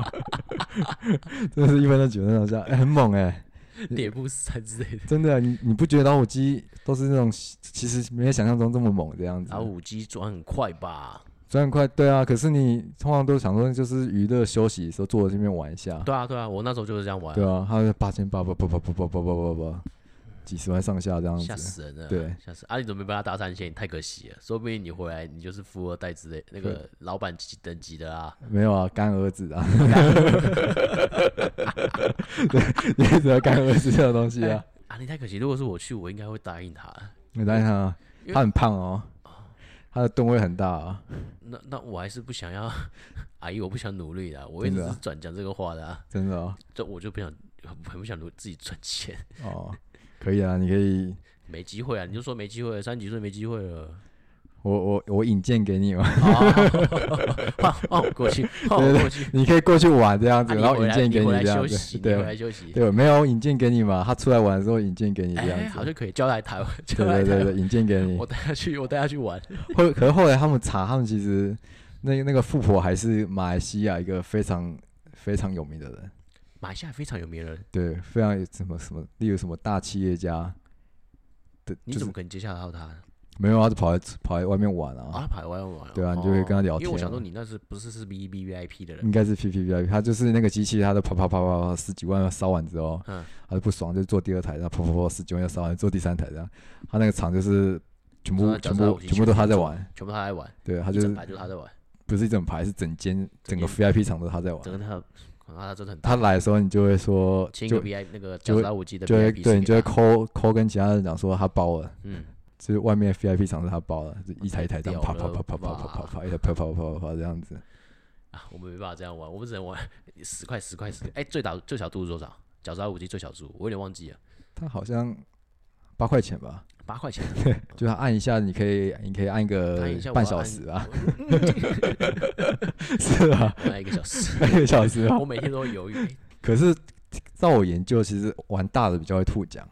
Speaker 1: 真的是一分钟几万上下，哎很猛哎、
Speaker 2: 脸部三之类的。
Speaker 1: 真的，你你不觉得老虎机都是那种其实没有想象中这么猛这样子？
Speaker 2: 老虎机转很快吧？
Speaker 1: 转很快，对啊，可是你通常都想说就是娱乐休息的时候坐在这边玩一下，
Speaker 2: 对啊，对啊，我那时候就是这样玩啊。
Speaker 1: 对啊，他八千八八八八八八八八八八，几十万上下这样
Speaker 2: 吓。死人了，
Speaker 1: 对，
Speaker 2: 吓死！啊，你怎么没帮他搭上线？太可惜了，说不定你回来你就是富二代之类，那个 老板级等级的啊。
Speaker 1: 没有啊，干儿子啊，对，你只要干儿子这种东西啊。
Speaker 2: 啊，你太可惜，如果是我去，我应该会答应他。
Speaker 1: 你答应他啊，他很胖哦，他的吨位很大啊。
Speaker 2: 那那我还是不想要，阿姨，我不想努力的，我一直是转讲这个话的啊，
Speaker 1: 真的哦。
Speaker 2: 这我就不想，很很不想努自己赚钱，
Speaker 1: 哦，可以啊，你可以，
Speaker 2: 没机会啊，你就说没机会了，三十几岁没机会了，
Speaker 1: 我我我引荐给你嘛，
Speaker 2: 换换我过去，换我过去，
Speaker 1: 你可以过去玩这样子，
Speaker 2: 啊
Speaker 1: 然后引荐给你这样子
Speaker 2: 休息，，你回来
Speaker 1: 对
Speaker 2: 休息，
Speaker 1: 对，没有引荐给你嘛，他出来玩的时候引荐给你这
Speaker 2: 哎，
Speaker 1: 样子，
Speaker 2: 好像可以交来台湾，叫
Speaker 1: 对
Speaker 2: 来台湾，
Speaker 1: 对对对，引荐给你。
Speaker 2: 我。带他去，我带他去玩，
Speaker 1: 后可是后来他们查，他们其实那个那个富婆还是马来西亚一个非常非常有名的人，
Speaker 2: 马来西亚非常有名的人，
Speaker 1: 对，非常有什么什么，例如什么大企业家的，
Speaker 2: 你怎么可能接下到他？
Speaker 1: 没有啊，就跑来跑来外面玩啊，
Speaker 2: 啊，跑来玩玩，
Speaker 1: 对啊你就会跟他聊天
Speaker 2: 因为我想说你那是不是是 V V V I P 的人
Speaker 1: 应？该是 P P V I P，他就是那个机器，他的啪啪啪啪啪十几万烧完之后，
Speaker 2: 嗯
Speaker 1: 他就不爽，就做第二台，然后啪啪啪十几万要烧完，做第三台这样，他那个厂就是全部全部全部都他在
Speaker 2: 做
Speaker 1: 玩，
Speaker 2: 全部他在玩，
Speaker 1: 对他就是
Speaker 2: 排就他在玩，
Speaker 1: 不是一整排，是整间整个 V I P 厂都他在玩
Speaker 2: 整。个他，啊，他真的很大。
Speaker 1: 他来的时候，你就会说，就
Speaker 2: 签一个 V I 那个
Speaker 1: 就会
Speaker 2: 角五 G 的
Speaker 1: 就会
Speaker 2: VIP，
Speaker 1: 对你就会
Speaker 2: 扣，
Speaker 1: 抠抠跟其他人讲说他包了，
Speaker 2: 嗯，
Speaker 1: 就是外面 VIP 场是他包了，就一台一台这样啪啪啪啪啪啪啪啪，一台啪啪啪啪啪这样子。
Speaker 2: 啊，我们没办法这样玩，我们只能玩 十块十块十块，哎，最大最小度是多少？角鲨五 G 最小度，我有点忘记了，
Speaker 1: 他好像八块钱吧，
Speaker 2: 八块钱。
Speaker 1: 就他按一下，你可以你可以按个半小时啊，是啊，
Speaker 2: 按一个小时，
Speaker 1: 按一个小时啊
Speaker 2: 我。每天都会犹豫，哎
Speaker 1: 可是照我研究，其实玩大的比较会吐奖。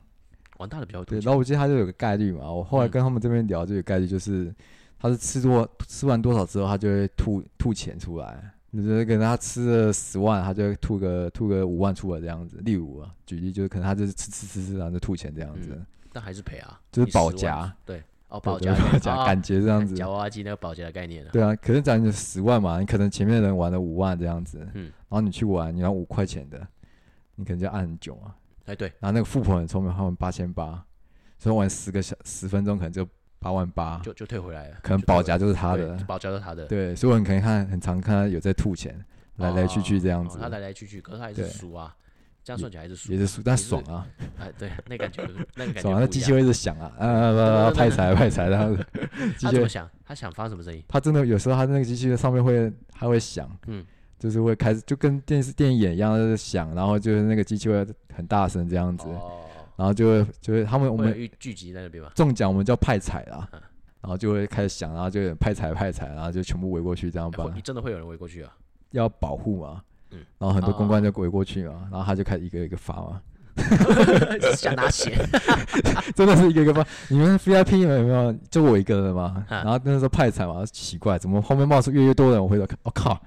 Speaker 2: 玩大的比较多
Speaker 1: 对，。然后我记得他就有个概率嘛，我后来
Speaker 2: 嗯
Speaker 1: 跟他们这边聊，这个概率就是他是吃多吃完多少之后，他就会吐吐钱出来。就是可能他吃了十万，他就会吐个吐个五万出来这样子。例如啊，举例就是可能他就是吃吃吃吃，然后就吐钱这样子，
Speaker 2: 嗯但还是赔啊，
Speaker 1: 就是
Speaker 2: 你10万。
Speaker 1: 保夹，
Speaker 2: 对，哦，保夹
Speaker 1: 保夹
Speaker 2: 啊
Speaker 1: 感觉这样子。
Speaker 2: 夹娃娃机那个保夹的概念啊，
Speaker 1: 对啊，可是讲你十万嘛，你可能前面的人玩了五万这样子，
Speaker 2: 嗯。
Speaker 1: 然后你去玩，你要五块钱的，你可能就按很久啊。
Speaker 2: 哎对，
Speaker 1: 然后那个富婆很聪明，他们八千八，所以玩十个小十分钟可能就八万八，
Speaker 2: 就就退回来了，
Speaker 1: 可能保夹就是他的，
Speaker 2: 保夹就是他的，
Speaker 1: 对，所以我很可能看很常看他有在吐钱，来来去去这样子，
Speaker 2: 哦他来来去去，可是他还是输啊，这样算起来还是输
Speaker 1: 也，是输，但爽啊，
Speaker 2: 哎，对，那感觉那个感觉
Speaker 1: 爽啊，那机器会一直响啊，啊啊啊啊，派彩派彩这样子，机器
Speaker 2: 怎么想？他想发什么声音？
Speaker 1: 他真的有时候他那个机器上面会它会响，
Speaker 2: 嗯，
Speaker 1: 就是会开始就跟电视电影演一样，就是响，然后就是那个机器会很大声这样子，
Speaker 2: 哦，
Speaker 1: 然后就会就会他们我们
Speaker 2: 聚聚集在那边吗？
Speaker 1: 中奖我们叫派彩啦
Speaker 2: 嗯，
Speaker 1: 然后就会开始响，然后就派彩派彩，然后就全部围过去这样办
Speaker 2: 哎会，真的会有人围过去啊？
Speaker 1: 要保护嘛，
Speaker 2: 嗯
Speaker 1: 然后很多
Speaker 2: 哦
Speaker 1: 公关就围过去嘛，然后他就开始一个一个发嘛，
Speaker 2: 想拿钱？
Speaker 1: 真的是一个一个发。你们 VIP 有没有就我一个人嘛？
Speaker 2: 嗯
Speaker 1: 然后那时候派彩嘛，奇怪，怎么后面冒出越来越多人？我回头看，我、靠，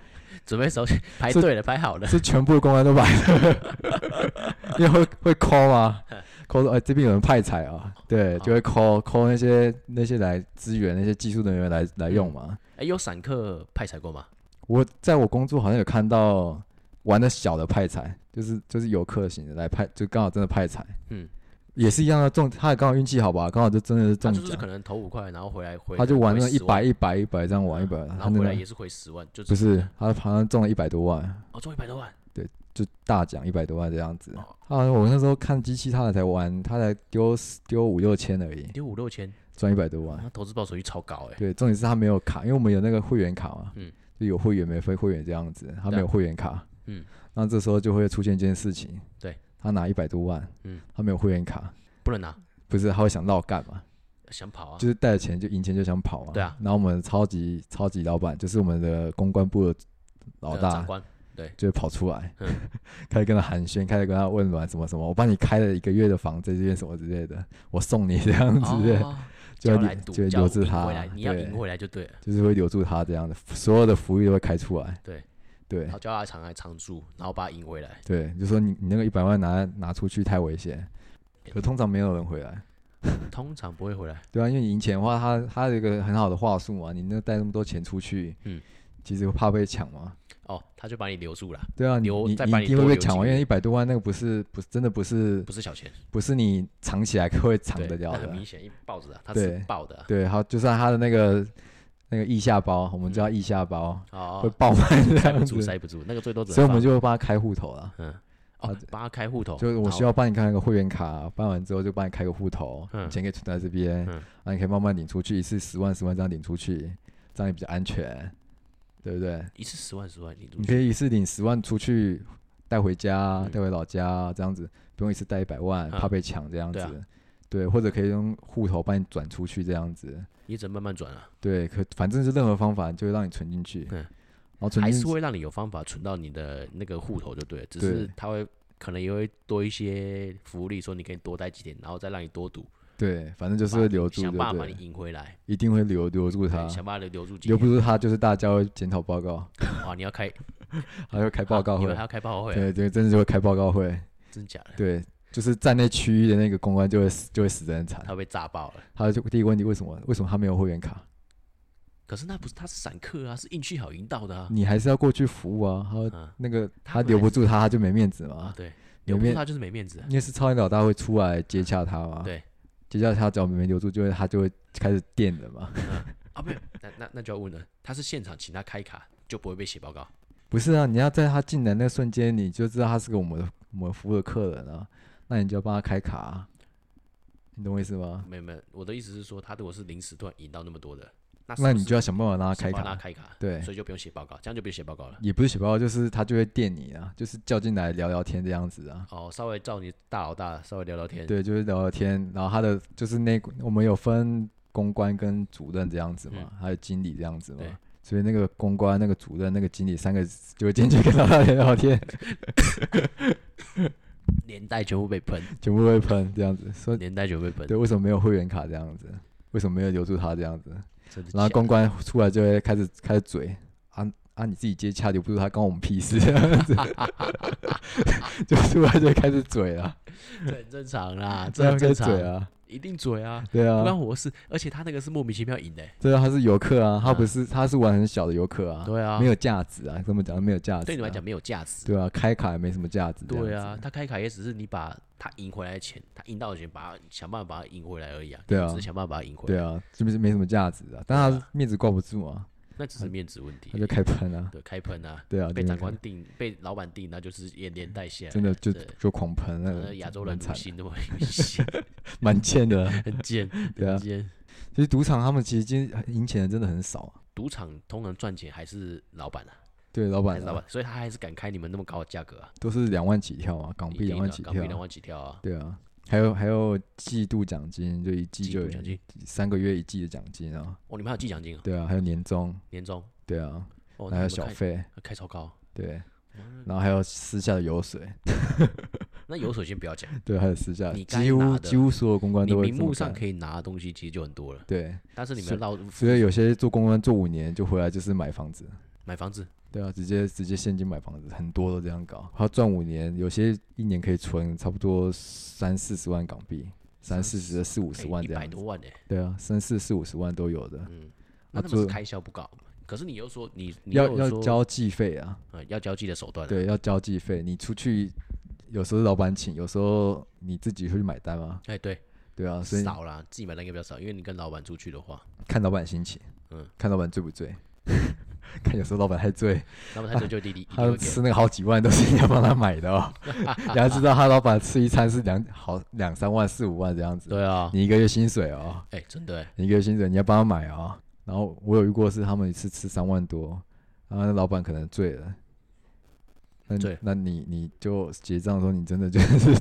Speaker 2: 准备手排队了，排好了。
Speaker 1: 是全部的公关都来了，因为会会 call 嘛
Speaker 2: 嗯
Speaker 1: ，call 说哎这边有人派彩啊，对，
Speaker 2: 哦
Speaker 1: 就会 call call 那些那些来支援那些技术人员来来用嘛。
Speaker 2: 哎，有散客派彩过吗？
Speaker 1: 我在我工作好像有看到玩的小的派彩，就是就是游客型的来派，就刚好真的派彩，
Speaker 2: 嗯，
Speaker 1: 也是一样的中，他也刚好运气好吧，刚好就真的是中奖。
Speaker 2: 他就是可，能投五块，然后回来回，
Speaker 1: 他就玩那一百一百一百这样玩一百，
Speaker 2: 然
Speaker 1: 他那个
Speaker 2: 后回来也是回十万，就
Speaker 1: 不是他好像中了一百多万，
Speaker 2: 哦，中一百多万，对
Speaker 1: 就大奖一百多万这样子。
Speaker 2: 哦。
Speaker 1: 他好像我那时候看机器，他才玩，他才丢丢五六千而已，
Speaker 2: 丢五六千，
Speaker 1: 赚一百多万。
Speaker 2: 那投资报酬率超高哎。
Speaker 1: 对，重点是他没有卡，因为我们有那个会员卡嘛，
Speaker 2: 嗯。
Speaker 1: 就有会员没非会员这样子，他没有会员卡，
Speaker 2: 嗯，
Speaker 1: 那这时候就会出现一件事情，
Speaker 2: 对，
Speaker 1: 他拿一百多万，
Speaker 2: 嗯，
Speaker 1: 他没有会员卡，
Speaker 2: 不能拿，
Speaker 1: 不是他会想绕干嘛？
Speaker 2: 想跑啊，
Speaker 1: 就是带着钱就赢钱就想跑啊，
Speaker 2: 对啊。
Speaker 1: 然后我们超级超级老板，就是我们的公关部的老大
Speaker 2: 长，官，
Speaker 1: 就会跑出来，
Speaker 2: 嗯。
Speaker 1: 开始跟他寒暄，开始跟他问暖什么什么，我帮你开了一个月的房，这件什么之类的，我送你这样子，对，
Speaker 2: 哦，
Speaker 1: 就会留
Speaker 2: 叫来，
Speaker 1: 就会留住他
Speaker 2: 你要
Speaker 1: 对。
Speaker 2: 赢回来就对了。
Speaker 1: 就是会留住他这样的，所有的福利都会开出来，
Speaker 2: 对
Speaker 1: 对。
Speaker 2: 然后叫他常来常住，然后把他赢回来。
Speaker 1: 对，就说你你那个一百万拿拿出去太危险，可通常没有人回来。
Speaker 2: 通常不会回来，
Speaker 1: 对啊，因为你赢钱的话，他他有一个很好的话术嘛，你那带那么多钱出去，
Speaker 2: 嗯，
Speaker 1: 其实怕被抢嘛，
Speaker 2: 哦，他就把你留住了，
Speaker 1: 对啊，你你
Speaker 2: 留你
Speaker 1: 你一定会被抢完，因为一百多万那个不是不是真的不是
Speaker 2: 不是小钱，
Speaker 1: 不是你藏起来会藏，得掉的。
Speaker 2: 很明。显一抱着啊，他是抱的啊，
Speaker 1: 对，好，就算他的那个那个腋下包，我们叫腋下包，会
Speaker 2: 哦，
Speaker 1: 爆满这
Speaker 2: 塞不住，
Speaker 1: 子，
Speaker 2: 塞不住，那个最多只能
Speaker 1: 所以我们
Speaker 2: 放
Speaker 1: 就会帮他开户头了。
Speaker 2: 嗯，哦，帮他开户头，
Speaker 1: 就是我需要帮你开个会员卡，办完之后就帮你开个户头，
Speaker 2: 嗯。
Speaker 1: 钱可以存在这边，
Speaker 2: 嗯。
Speaker 1: 那你可以慢慢领出去，一次十万十万这样领出去，这样也比较安全，对不对？
Speaker 2: 一次十万十万，你
Speaker 1: 你可以一次领十万出去带回家，
Speaker 2: 嗯。
Speaker 1: 带回老家，这样子不用一次带一百万，
Speaker 2: 嗯。
Speaker 1: 怕被抢这样子。
Speaker 2: 对啊。
Speaker 1: 对，或者可以用户头帮你转出去这样子。
Speaker 2: 你只能慢慢转啊，
Speaker 1: 对，可反正是任何方法就会让你存进去，
Speaker 2: 嗯
Speaker 1: 然后存
Speaker 2: 还是会让你有方法存到你的那个户头就对了，只是
Speaker 1: 对
Speaker 2: 他会可能也会多一些福利，说你可以多待几天，然后再让你多赌，
Speaker 1: 对，反正就是留住，
Speaker 2: 想办法把你？赢回来，
Speaker 1: 一定会留留住他，
Speaker 2: 想办法留住几
Speaker 1: 留不
Speaker 2: 天。
Speaker 1: 住他就是大家会检讨报告，
Speaker 2: 啊，你要开
Speaker 1: 还要开报告会
Speaker 2: 还，要开报告会啊，
Speaker 1: 对对，真的就会开报告会，
Speaker 2: 真假的？
Speaker 1: 对，就是站内区域的那个公关就会死就会死得很惨。
Speaker 2: 他被炸爆了。
Speaker 1: 他就第一个问题，为什么为什么他没有会员卡？
Speaker 2: 可是那不是他是散客啊，是运气好赢到的啊。
Speaker 1: 你还是要过去服务啊。他
Speaker 2: 嗯
Speaker 1: 那个他留不住他，他就没面子
Speaker 2: 啊
Speaker 1: 嘛，。
Speaker 2: 对，留不住他就是没面子啊。
Speaker 1: 因为是超级老大会出来接洽他嘛，
Speaker 2: 对，
Speaker 1: 接洽他只要没留住，就会他就会开始电的嘛。
Speaker 2: 啊，没有，那那那就要问了，他是现场请他开卡，就不会被写报告。
Speaker 1: 不是啊，你要在他进来那瞬间，你就知道他是个我们的我们服务的客人啊，那你就要帮他开卡啊、你懂我意思吗？
Speaker 2: 没有没有，我的意思是说，他如果是临时突然赢到那么多的，那
Speaker 1: 那你就要想办法让他开卡
Speaker 2: 他，开卡，
Speaker 1: 对
Speaker 2: 所以就不用写报告，这样就不用写报告了。
Speaker 1: 也不是写报告，就是他就会电你啊，就是叫进来聊聊天这样子啊。
Speaker 2: 哦，稍微照你大老大，稍微聊聊天。
Speaker 1: 对，就是聊聊天，然后他的就是那我们有分公关跟主任这样子嘛，还有经理这样子嘛所以那个公关、那个主任、那个经理三个就会进去跟他聊聊天，
Speaker 2: 年代全部被喷，
Speaker 1: 全部被喷这样子，说
Speaker 2: 年代全部被喷，
Speaker 1: 对为什么没有会员卡这样子，为什么没有留住他这样子。然后公关出来就会开始开始嘴啊啊你自己接洽留不住他，关我们屁事这样子，就出来就开始嘴了，
Speaker 2: 这很正常啦，
Speaker 1: 这样
Speaker 2: 这很正常
Speaker 1: 嘴，啊，
Speaker 2: 一定嘴啊，
Speaker 1: 对啊
Speaker 2: 不关
Speaker 1: 啊，
Speaker 2: 我的事。而且他那个是莫名其妙赢的欸，
Speaker 1: 对啊，他是游客啊，他不
Speaker 2: 嗯
Speaker 1: 是他是玩很小的游客啊，
Speaker 2: 对啊，
Speaker 1: 没有价值啊，这么讲没有价值、啊，
Speaker 2: 对你来讲没有价值。
Speaker 1: 对啊，开卡也没什么价值。
Speaker 2: 对啊，，他开卡也只是你把他赢回来的钱，他赢到的钱，把他想办法把他赢回来而已啊。
Speaker 1: 对啊
Speaker 2: 只是想办法把他赢回来。
Speaker 1: 对啊，是不是没什么价值啊？但他面子挂不住啊，
Speaker 2: 那只是面子问题
Speaker 1: 那。就开喷啊，
Speaker 2: 对，开喷啊，
Speaker 1: 对啊，
Speaker 2: 被长官定，被老板定，那就是也连带下来。
Speaker 1: 真的就就狂喷，那
Speaker 2: 呃
Speaker 1: 个
Speaker 2: 亚洲人
Speaker 1: 蛮惨
Speaker 2: 如心那么
Speaker 1: 蛮贱的。
Speaker 2: 很贱，
Speaker 1: 对啊
Speaker 2: 很贱。
Speaker 1: 其实赌场他们其实今赢钱的真的很少啊。
Speaker 2: 赌场通常赚钱还是老板啊，
Speaker 1: 对，老板啊
Speaker 2: 老板，所以他还是敢开你们那么高的价格啊，
Speaker 1: 都是两万起跳啊，港币两万起跳啊。
Speaker 2: 港币两万起跳啊，
Speaker 1: 对啊，还有还有季度奖金，就一季就
Speaker 2: 奖金。
Speaker 1: 三个月一季的奖金啊。
Speaker 2: 哦，你们还有季奖金啊，
Speaker 1: 对啊，还有年终，
Speaker 2: 年终。
Speaker 1: 对啊，
Speaker 2: 哦，
Speaker 1: 还有小费，
Speaker 2: 开超高。
Speaker 1: 对，
Speaker 2: 嗯
Speaker 1: 然后还有私下的油水，
Speaker 2: 那油水先不要讲，
Speaker 1: 对，还有私下，
Speaker 2: 你
Speaker 1: 几乎几乎所有公关
Speaker 2: 你
Speaker 1: 都会
Speaker 2: 名目上可以拿的东西其实就很多了，
Speaker 1: 对，
Speaker 2: 但是你们老
Speaker 1: 所以有些做公关做五年就回来就是买房子，
Speaker 2: 买房子，
Speaker 1: 对啊，直接直接现金买房子，很多都这样搞。他赚五年，有些一年可以存差不多三四十万港币，三四十四五十万这样子。
Speaker 2: 百多万呢，
Speaker 1: 对啊，三四四五十万都有的，
Speaker 2: 嗯，那他们是开销不高，可是你又说你你
Speaker 1: 要要交际费啊，
Speaker 2: 嗯要交际的手段啊，
Speaker 1: 对，要交际费。你出去有时候老板请，有时候你自己会去买单吗，
Speaker 2: 哎对，
Speaker 1: 对啊，所以
Speaker 2: 少啦，自己买单应该比较少，因为你跟老板出去的话，
Speaker 1: 看老板心情，
Speaker 2: 嗯
Speaker 1: 看老板醉不醉。看有时候老板太醉，
Speaker 2: 老板太醉就弟弟
Speaker 1: 他吃那个好几万都是人家帮他买的哦。你要知道，他老板吃一餐是两好两三万四五万这样子，
Speaker 2: 对啊，
Speaker 1: 你一个月薪水哦，
Speaker 2: 哎真的欸
Speaker 1: 你一个月薪水你要帮他买哦。然后我有遇过是他们一次吃三万多，然后那老板可能醉了，那
Speaker 2: 对
Speaker 1: 那你你就结账的时候，你真的就是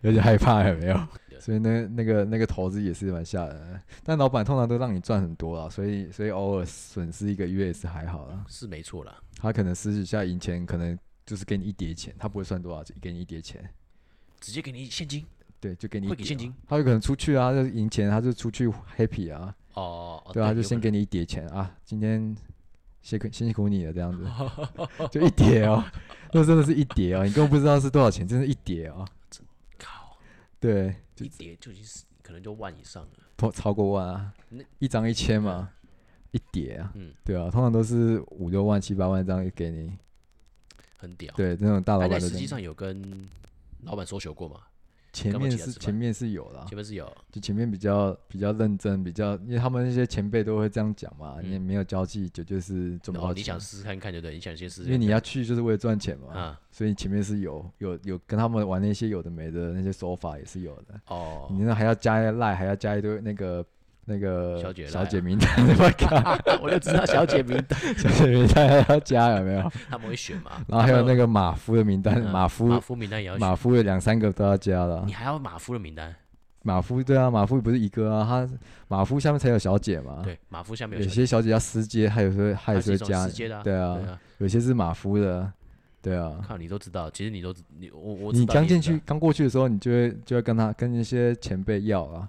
Speaker 1: 有点害怕，有没有？所以那那个那个投资也是蛮吓人的，但老板通常都让你赚很多啦，所以所以偶尔损失一个月也是还好啦。
Speaker 2: 是没错啦，
Speaker 1: 他可能私底下赢钱，可能就是给你一叠钱，他不会算多少，钱给你一叠钱，
Speaker 2: 直接给你现金。
Speaker 1: 对，就给你
Speaker 2: 现金。
Speaker 1: 他有可能出去啊，就赢钱，他就出去 happy 啊，
Speaker 2: 哦，哦。
Speaker 1: 对啊，他就先给你一叠钱啊，今天辛苦辛苦你了这样子，就一叠哦，那真的是一叠哦，你根本不知道是多少钱，真是一叠哦，对，就
Speaker 2: 一叠就已经是可能就万以上了，
Speaker 1: 超超过万啊
Speaker 2: 那，
Speaker 1: 一张一千嘛，一叠啊，
Speaker 2: 嗯，
Speaker 1: 对啊，通常都是五六万、七八万这样给你，
Speaker 2: 很屌。
Speaker 1: 对，那种大老
Speaker 2: 那
Speaker 1: 板
Speaker 2: 实际上有跟老板收求过吗？
Speaker 1: 前面是前面是有啦，
Speaker 2: 前面是有，
Speaker 1: 就前面比较比较认真，比较因为他们那些前辈都会这样讲嘛，
Speaker 2: 嗯。
Speaker 1: 你没有交际就就是赚不到钱
Speaker 2: 然后你想，试试看看，就对？你想先试试
Speaker 1: 因为你要去就是为了赚钱嘛，
Speaker 2: 啊，
Speaker 1: 所以前面是有有有跟他们玩那些有的没的那些手法也是有的，
Speaker 2: 哦，
Speaker 1: 你那还要加赖，还要加一堆那个那个
Speaker 2: 小姐
Speaker 1: 小姐
Speaker 2: 啊
Speaker 1: 名单，我靠，
Speaker 2: 我就知道小姐名单，
Speaker 1: 小姐名单还要加有没有？
Speaker 2: 他们会选嘛？
Speaker 1: 然后还有那
Speaker 2: 个
Speaker 1: 个马夫的名单，马夫
Speaker 2: 马夫名单也要选，
Speaker 1: 马夫有两三个都要加了
Speaker 2: 你。还要马夫的名单？
Speaker 1: 马夫对啊，马夫不是一个啊，他马夫下面才有小姐嘛。
Speaker 2: 对，马夫下面
Speaker 1: 有些小姐要私接，还有时候还有时候加对啊，有些是马夫的，对啊。
Speaker 2: 靠你都知道，其实你都你我我
Speaker 1: 你刚进去刚过去的时候，你就会就会跟他跟那些前辈要啊，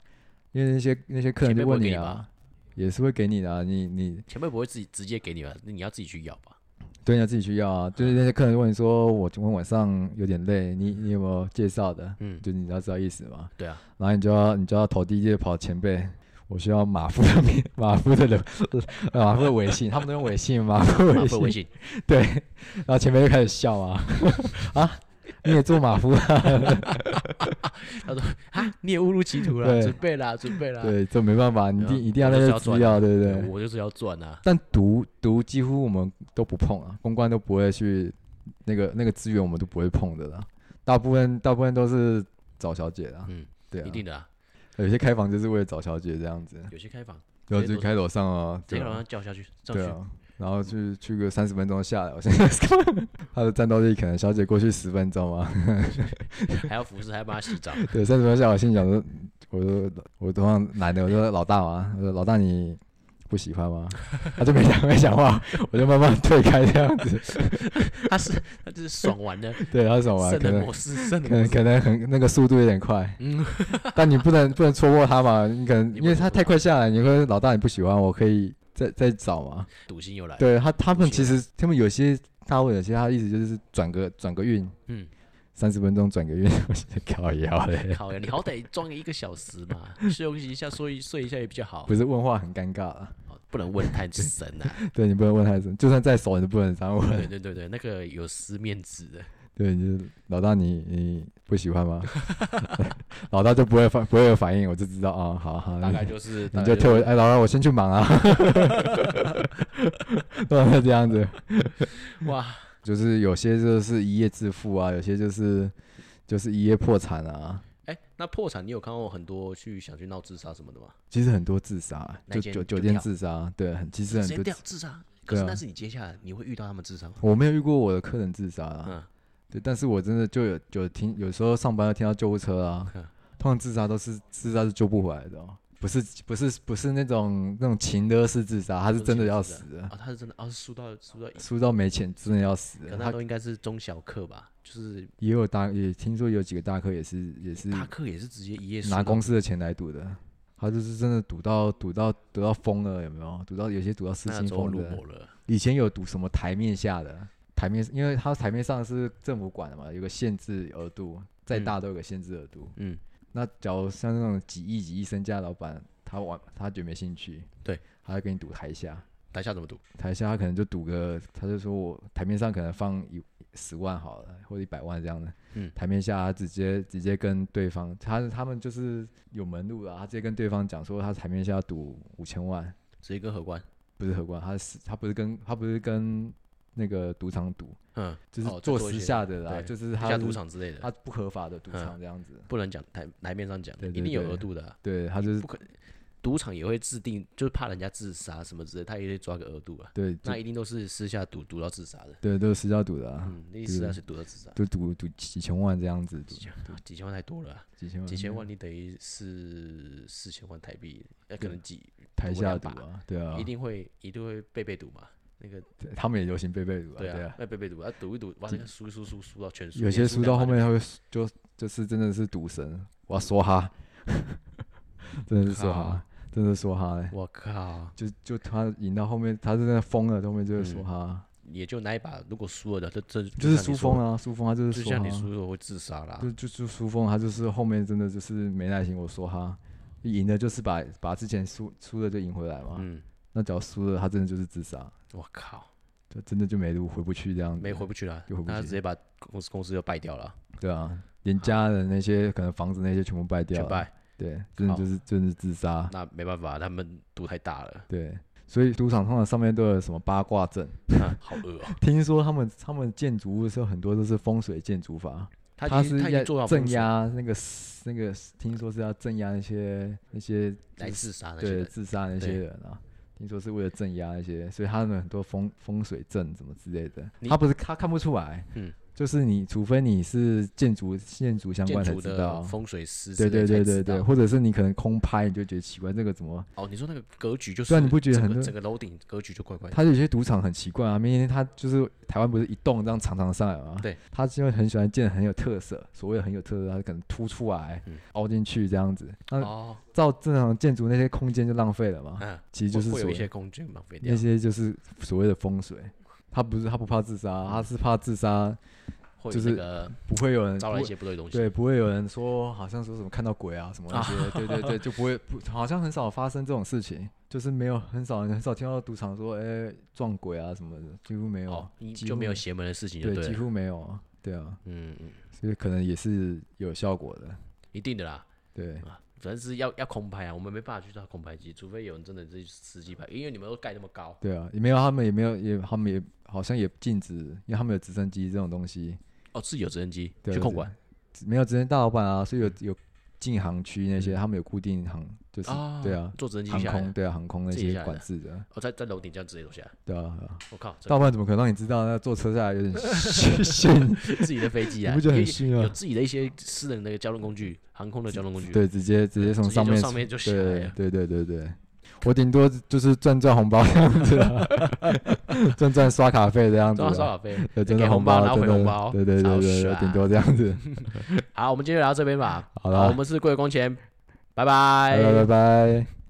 Speaker 1: 因为那些那些客人就问你啊也是会给你的啊，你你
Speaker 2: 前辈不会自己直接给你吧？你要自己去要吧？
Speaker 1: 对，你要自己去要啊。就是那些客人问你说，我今天晚上有点累，你你有没有介绍的？
Speaker 2: 嗯，
Speaker 1: 就你要知道意思嘛。
Speaker 2: 对啊，
Speaker 1: 然后你就要你就要投递一届跑前辈，我需要马夫的名，马夫的人，马夫的微信，他们都用微信，马夫微信，
Speaker 2: 微信，
Speaker 1: 对，然后前面就开始笑啊 啊，你也做马夫啊？
Speaker 2: 他说啊，你也误入歧途了，
Speaker 1: 对
Speaker 2: 准备啦，准备啦。
Speaker 1: 对，这没办法，你一定一定要那
Speaker 2: 我就是要赚
Speaker 1: 些资料，对不对？
Speaker 2: 我就是要赚啊。
Speaker 1: 但读读几乎我们都不碰啊，公关都不会去那个那个资源，我们都不会碰的啦。大部分大部分都是找小姐啦，
Speaker 2: 嗯，
Speaker 1: 对啊
Speaker 2: 一，定的啊。
Speaker 1: 有些开房就是为了找小姐这样子，
Speaker 2: 有些开房，
Speaker 1: 然后
Speaker 2: 直接都
Speaker 1: 就开楼上啊，对
Speaker 2: 接让他叫下去，上去。
Speaker 1: 然后去去个三十分钟下来，我现在他的战斗力可能小姐过去十分钟嘛，
Speaker 2: 还要服侍，还要帮他洗澡。
Speaker 1: 对，三十分钟下来，我心想说，我说我通常男的，我说老大嘛，我说老大你不喜欢吗？他就没讲没讲话，我就慢慢退开这样子。
Speaker 2: 他是 他就是爽完的，
Speaker 1: 对，他是什么啊？
Speaker 2: 圣
Speaker 1: 可能
Speaker 2: 人模式，
Speaker 1: 可能。可能很那个速度有点快，
Speaker 2: 嗯，
Speaker 1: 但你不能不能戳破他嘛，你可能
Speaker 2: 你
Speaker 1: 因为他太快下来，你说老大你不喜欢，我可以再再找嘛。
Speaker 2: 赌性又来了。
Speaker 1: 对他他们其实他们有些大会有些他的意思就是转个转个运，
Speaker 2: 嗯，
Speaker 1: 三十分钟转个运，靠腰嘞，
Speaker 2: 靠呀，你好歹装一个小时嘛，休息一下，睡一睡一下也比较好
Speaker 1: 不。是问话很尴尬啊。
Speaker 2: 哦不能问太深啊。
Speaker 1: 对你不能问太深，就算再熟你都不能这样
Speaker 2: 对
Speaker 1: 问。
Speaker 2: 对对对，那个有失面子的。
Speaker 1: 对，你就老大你你不喜欢吗？老大就不会反不会有反应，我就知道啊，好好，
Speaker 2: 大概就是，
Speaker 1: 你就退回，哎，老大我先去忙啊，都是这样子。
Speaker 2: 哇，
Speaker 1: 就是有些就是一夜致富啊，有些就是就是一夜破产啊。
Speaker 2: 哎，那破产你有看过很多去想去闹自杀什么的吗？
Speaker 1: 其实很多自杀，就酒酒店自杀，对，很其实很多
Speaker 2: 自杀。可是那是你接下来你会遇到他们自杀吗？
Speaker 1: 我没有遇过我的客人自杀啊，
Speaker 2: 嗯，
Speaker 1: 对，但是我真的就有有听，有时候上班要听到救护车啊
Speaker 2: 嗯，
Speaker 1: 通常自杀都是自杀是救不回来的、哦，不是不是不是那种那种情的是自杀，他是真的要死的，
Speaker 2: 啊，他是真的，啊，是输到输到，
Speaker 1: 输到没钱真的要死的。他
Speaker 2: 都应该是中小客吧，就是
Speaker 1: 也有大也听说有几个大客也是也是
Speaker 2: 大客也是直接一夜
Speaker 1: 拿公司的钱来赌的，他就是真的赌到赌到赌到疯了，有没有？赌到有些赌到失心疯
Speaker 2: 了。
Speaker 1: 以前有赌什么台面下的，台面，因为它台面上是政府管的嘛，有个限制额度，再
Speaker 2: 嗯。
Speaker 1: 大都有个限制额度。
Speaker 2: 嗯，
Speaker 1: 那假如像那种几亿、几亿身价老板，他玩他觉得没兴趣，
Speaker 2: 对，
Speaker 1: 他会给你赌台下，
Speaker 2: 台下怎么赌？
Speaker 1: 台下他可能就赌个，他就说我台面上可能放一十万好了，或者一百万这样的，
Speaker 2: 嗯。
Speaker 1: 台面下他直接直接跟对方，他他们就是有门路了，他直接跟对方讲说他台面下赌五千万，
Speaker 2: 直接跟荷官。
Speaker 1: 不是荷官，他是他不是跟他不是跟那个赌场赌，
Speaker 2: 嗯，
Speaker 1: 就是做私下的啦，
Speaker 2: 对
Speaker 1: 就是他
Speaker 2: 赌场之类的。
Speaker 1: 他，不合法的赌
Speaker 2: 嗯。
Speaker 1: 场这样子，
Speaker 2: 不能讲台台面上讲，一定有额度的啊。
Speaker 1: 对他就是
Speaker 2: 不可赌场也会制定，就是怕人家自杀什么之类，他也会抓个额度啊。
Speaker 1: 对
Speaker 2: 那一定都是私下赌赌到自杀的。
Speaker 1: 对都是私下赌的啊，
Speaker 2: 嗯，那私下是赌到自杀，
Speaker 1: 就赌赌几千万这样子，赌。
Speaker 2: 几千啊几千万太多了啊，
Speaker 1: 几千万。
Speaker 2: 几千万你等于是四千万台币，那可能几
Speaker 1: 台下赌啊，对啊。
Speaker 2: 一，定会一定会被被赌嘛。那个
Speaker 1: 对他们也流行背背读啊，
Speaker 2: 对啊背背读啊，赌一赌，哇，那个输一输输输到全输，
Speaker 1: 有些
Speaker 2: 连
Speaker 1: 输到后面他会就就是真的是赌神，我要说哈，真的是说哈，真的是说哈嘞，
Speaker 2: 我靠，
Speaker 1: 就就他赢到后面，他真的疯了，后面就是说
Speaker 2: 嗯
Speaker 1: 哈，
Speaker 2: 也就那一把，如果输了的，这这
Speaker 1: 就是输疯
Speaker 2: 了，
Speaker 1: 输疯他就
Speaker 2: 就是
Speaker 1: 说哈，
Speaker 2: 像你输了会自杀啦。
Speaker 1: 就就就输疯，他就是后面真的就是没耐心，我说哈，赢的就是把把之前输输了就赢回来嘛，
Speaker 2: 嗯，
Speaker 1: 那只要输了，他真的就是自杀，
Speaker 2: 我靠，
Speaker 1: 这真的就没路回不去这样子。
Speaker 2: 没回不去了，
Speaker 1: 就回不去
Speaker 2: 直接把公司公司就败掉了，
Speaker 1: 对啊，连家人那些可能房子那些全部败掉了。对，真的就是真的是自杀。
Speaker 2: 那没办法，他们赌太大了，
Speaker 1: 对，所以赌场通常上面都有什么八卦阵。
Speaker 2: 啊 好恶哦。
Speaker 1: 听说他们他们建筑物的时候很多都是风水建筑法，
Speaker 2: 他
Speaker 1: 是要镇
Speaker 2: 经做到风水
Speaker 1: 压那个那个，听说是要镇压那些那些
Speaker 2: 来自杀那些
Speaker 1: 对
Speaker 2: 人，
Speaker 1: 自杀那些人啊。听说是为了镇压那些，所以他们很多风风水阵什么之类的，他不是他看不出来，
Speaker 2: 嗯，
Speaker 1: 就是你除非你是建筑建筑相关才知道，
Speaker 2: 风水师
Speaker 1: 对对对对对，或者是你可能空拍你就觉得奇怪，这个怎么？
Speaker 2: 哦，你说那个格局就是，
Speaker 1: 对啊你不觉得很多
Speaker 2: 整个楼顶格局就怪怪的？
Speaker 1: 他有些赌场很奇怪啊，明明他就是台湾不是一栋这样长长上来嘛，
Speaker 2: 对，
Speaker 1: 他就很喜欢建很有特色，所谓很有特色，他可能凸出来
Speaker 2: 嗯、
Speaker 1: 凹进去这样子，那
Speaker 2: 哦，
Speaker 1: 照正常建筑那些空间就浪费了嘛，
Speaker 2: 嗯，
Speaker 1: 其实就是
Speaker 2: 会会有一些空间浪费掉。
Speaker 1: 那，些就是所谓的风水。他不是他不怕自杀，他是怕自杀就是不会有人
Speaker 2: 招来一些不对的东西。
Speaker 1: 对，不会有人说好像说什么看到鬼啊什么那些，对对对，就不会不好像很少发生这种事情，就是没有很少很少听到赌场说哎、撞鬼啊什么的，几乎没有，
Speaker 2: 就没有邪门的事情就
Speaker 1: 对，几乎没有啊，对啊，
Speaker 2: 嗯嗯，
Speaker 1: 所以可能也是有效果的，
Speaker 2: 一定的啦。
Speaker 1: 对。
Speaker 2: 啊，反正是要要空拍啊，我们没办法去到空拍机，除非有人真的是实际拍，因为你们都盖那么高。
Speaker 1: 对啊，也没有他们也没有也他们也好像也禁止，因为他们有直升机这种东西，
Speaker 2: 哦，是有直升机去控管。
Speaker 1: 没有直升大老板啊，所以有有禁航区那些，他们有固定航，就是、
Speaker 2: 啊，
Speaker 1: 对啊，
Speaker 2: 坐直升机
Speaker 1: 航
Speaker 2: 下来的，
Speaker 1: 空对啊，航空那些
Speaker 2: 自己下来的
Speaker 1: 管制的，
Speaker 2: 我在在楼顶这样直接走下来。
Speaker 1: 对啊，对啊
Speaker 2: 我靠，这
Speaker 1: 大老板怎么可能让你知道？那坐车下来有点 逊，
Speaker 2: 自己的飞机啊，
Speaker 1: 你不觉得很
Speaker 2: 有
Speaker 1: 逊吗？
Speaker 2: 有自己的一些私人的那个交通工具，航空的交通工具。
Speaker 1: 对，直接直接从
Speaker 2: 直接
Speaker 1: 上面
Speaker 2: 上面就下来了。
Speaker 1: 对对对对对，我顶多就是赚赚红包这样子啊，赚赚刷卡费这样子
Speaker 2: 赚到刷
Speaker 1: 啊，
Speaker 2: 卡费，
Speaker 1: 对，赚
Speaker 2: 给
Speaker 1: 赚，
Speaker 2: 红包拿回
Speaker 1: 的
Speaker 2: 红包
Speaker 1: 对对
Speaker 2: 超
Speaker 1: 对对对，
Speaker 2: 爽
Speaker 1: 顶多这样子。
Speaker 2: 好，我们今天就聊到这边吧。
Speaker 1: 好了
Speaker 2: 我们是贵公钱，拜拜
Speaker 1: 拜拜拜拜。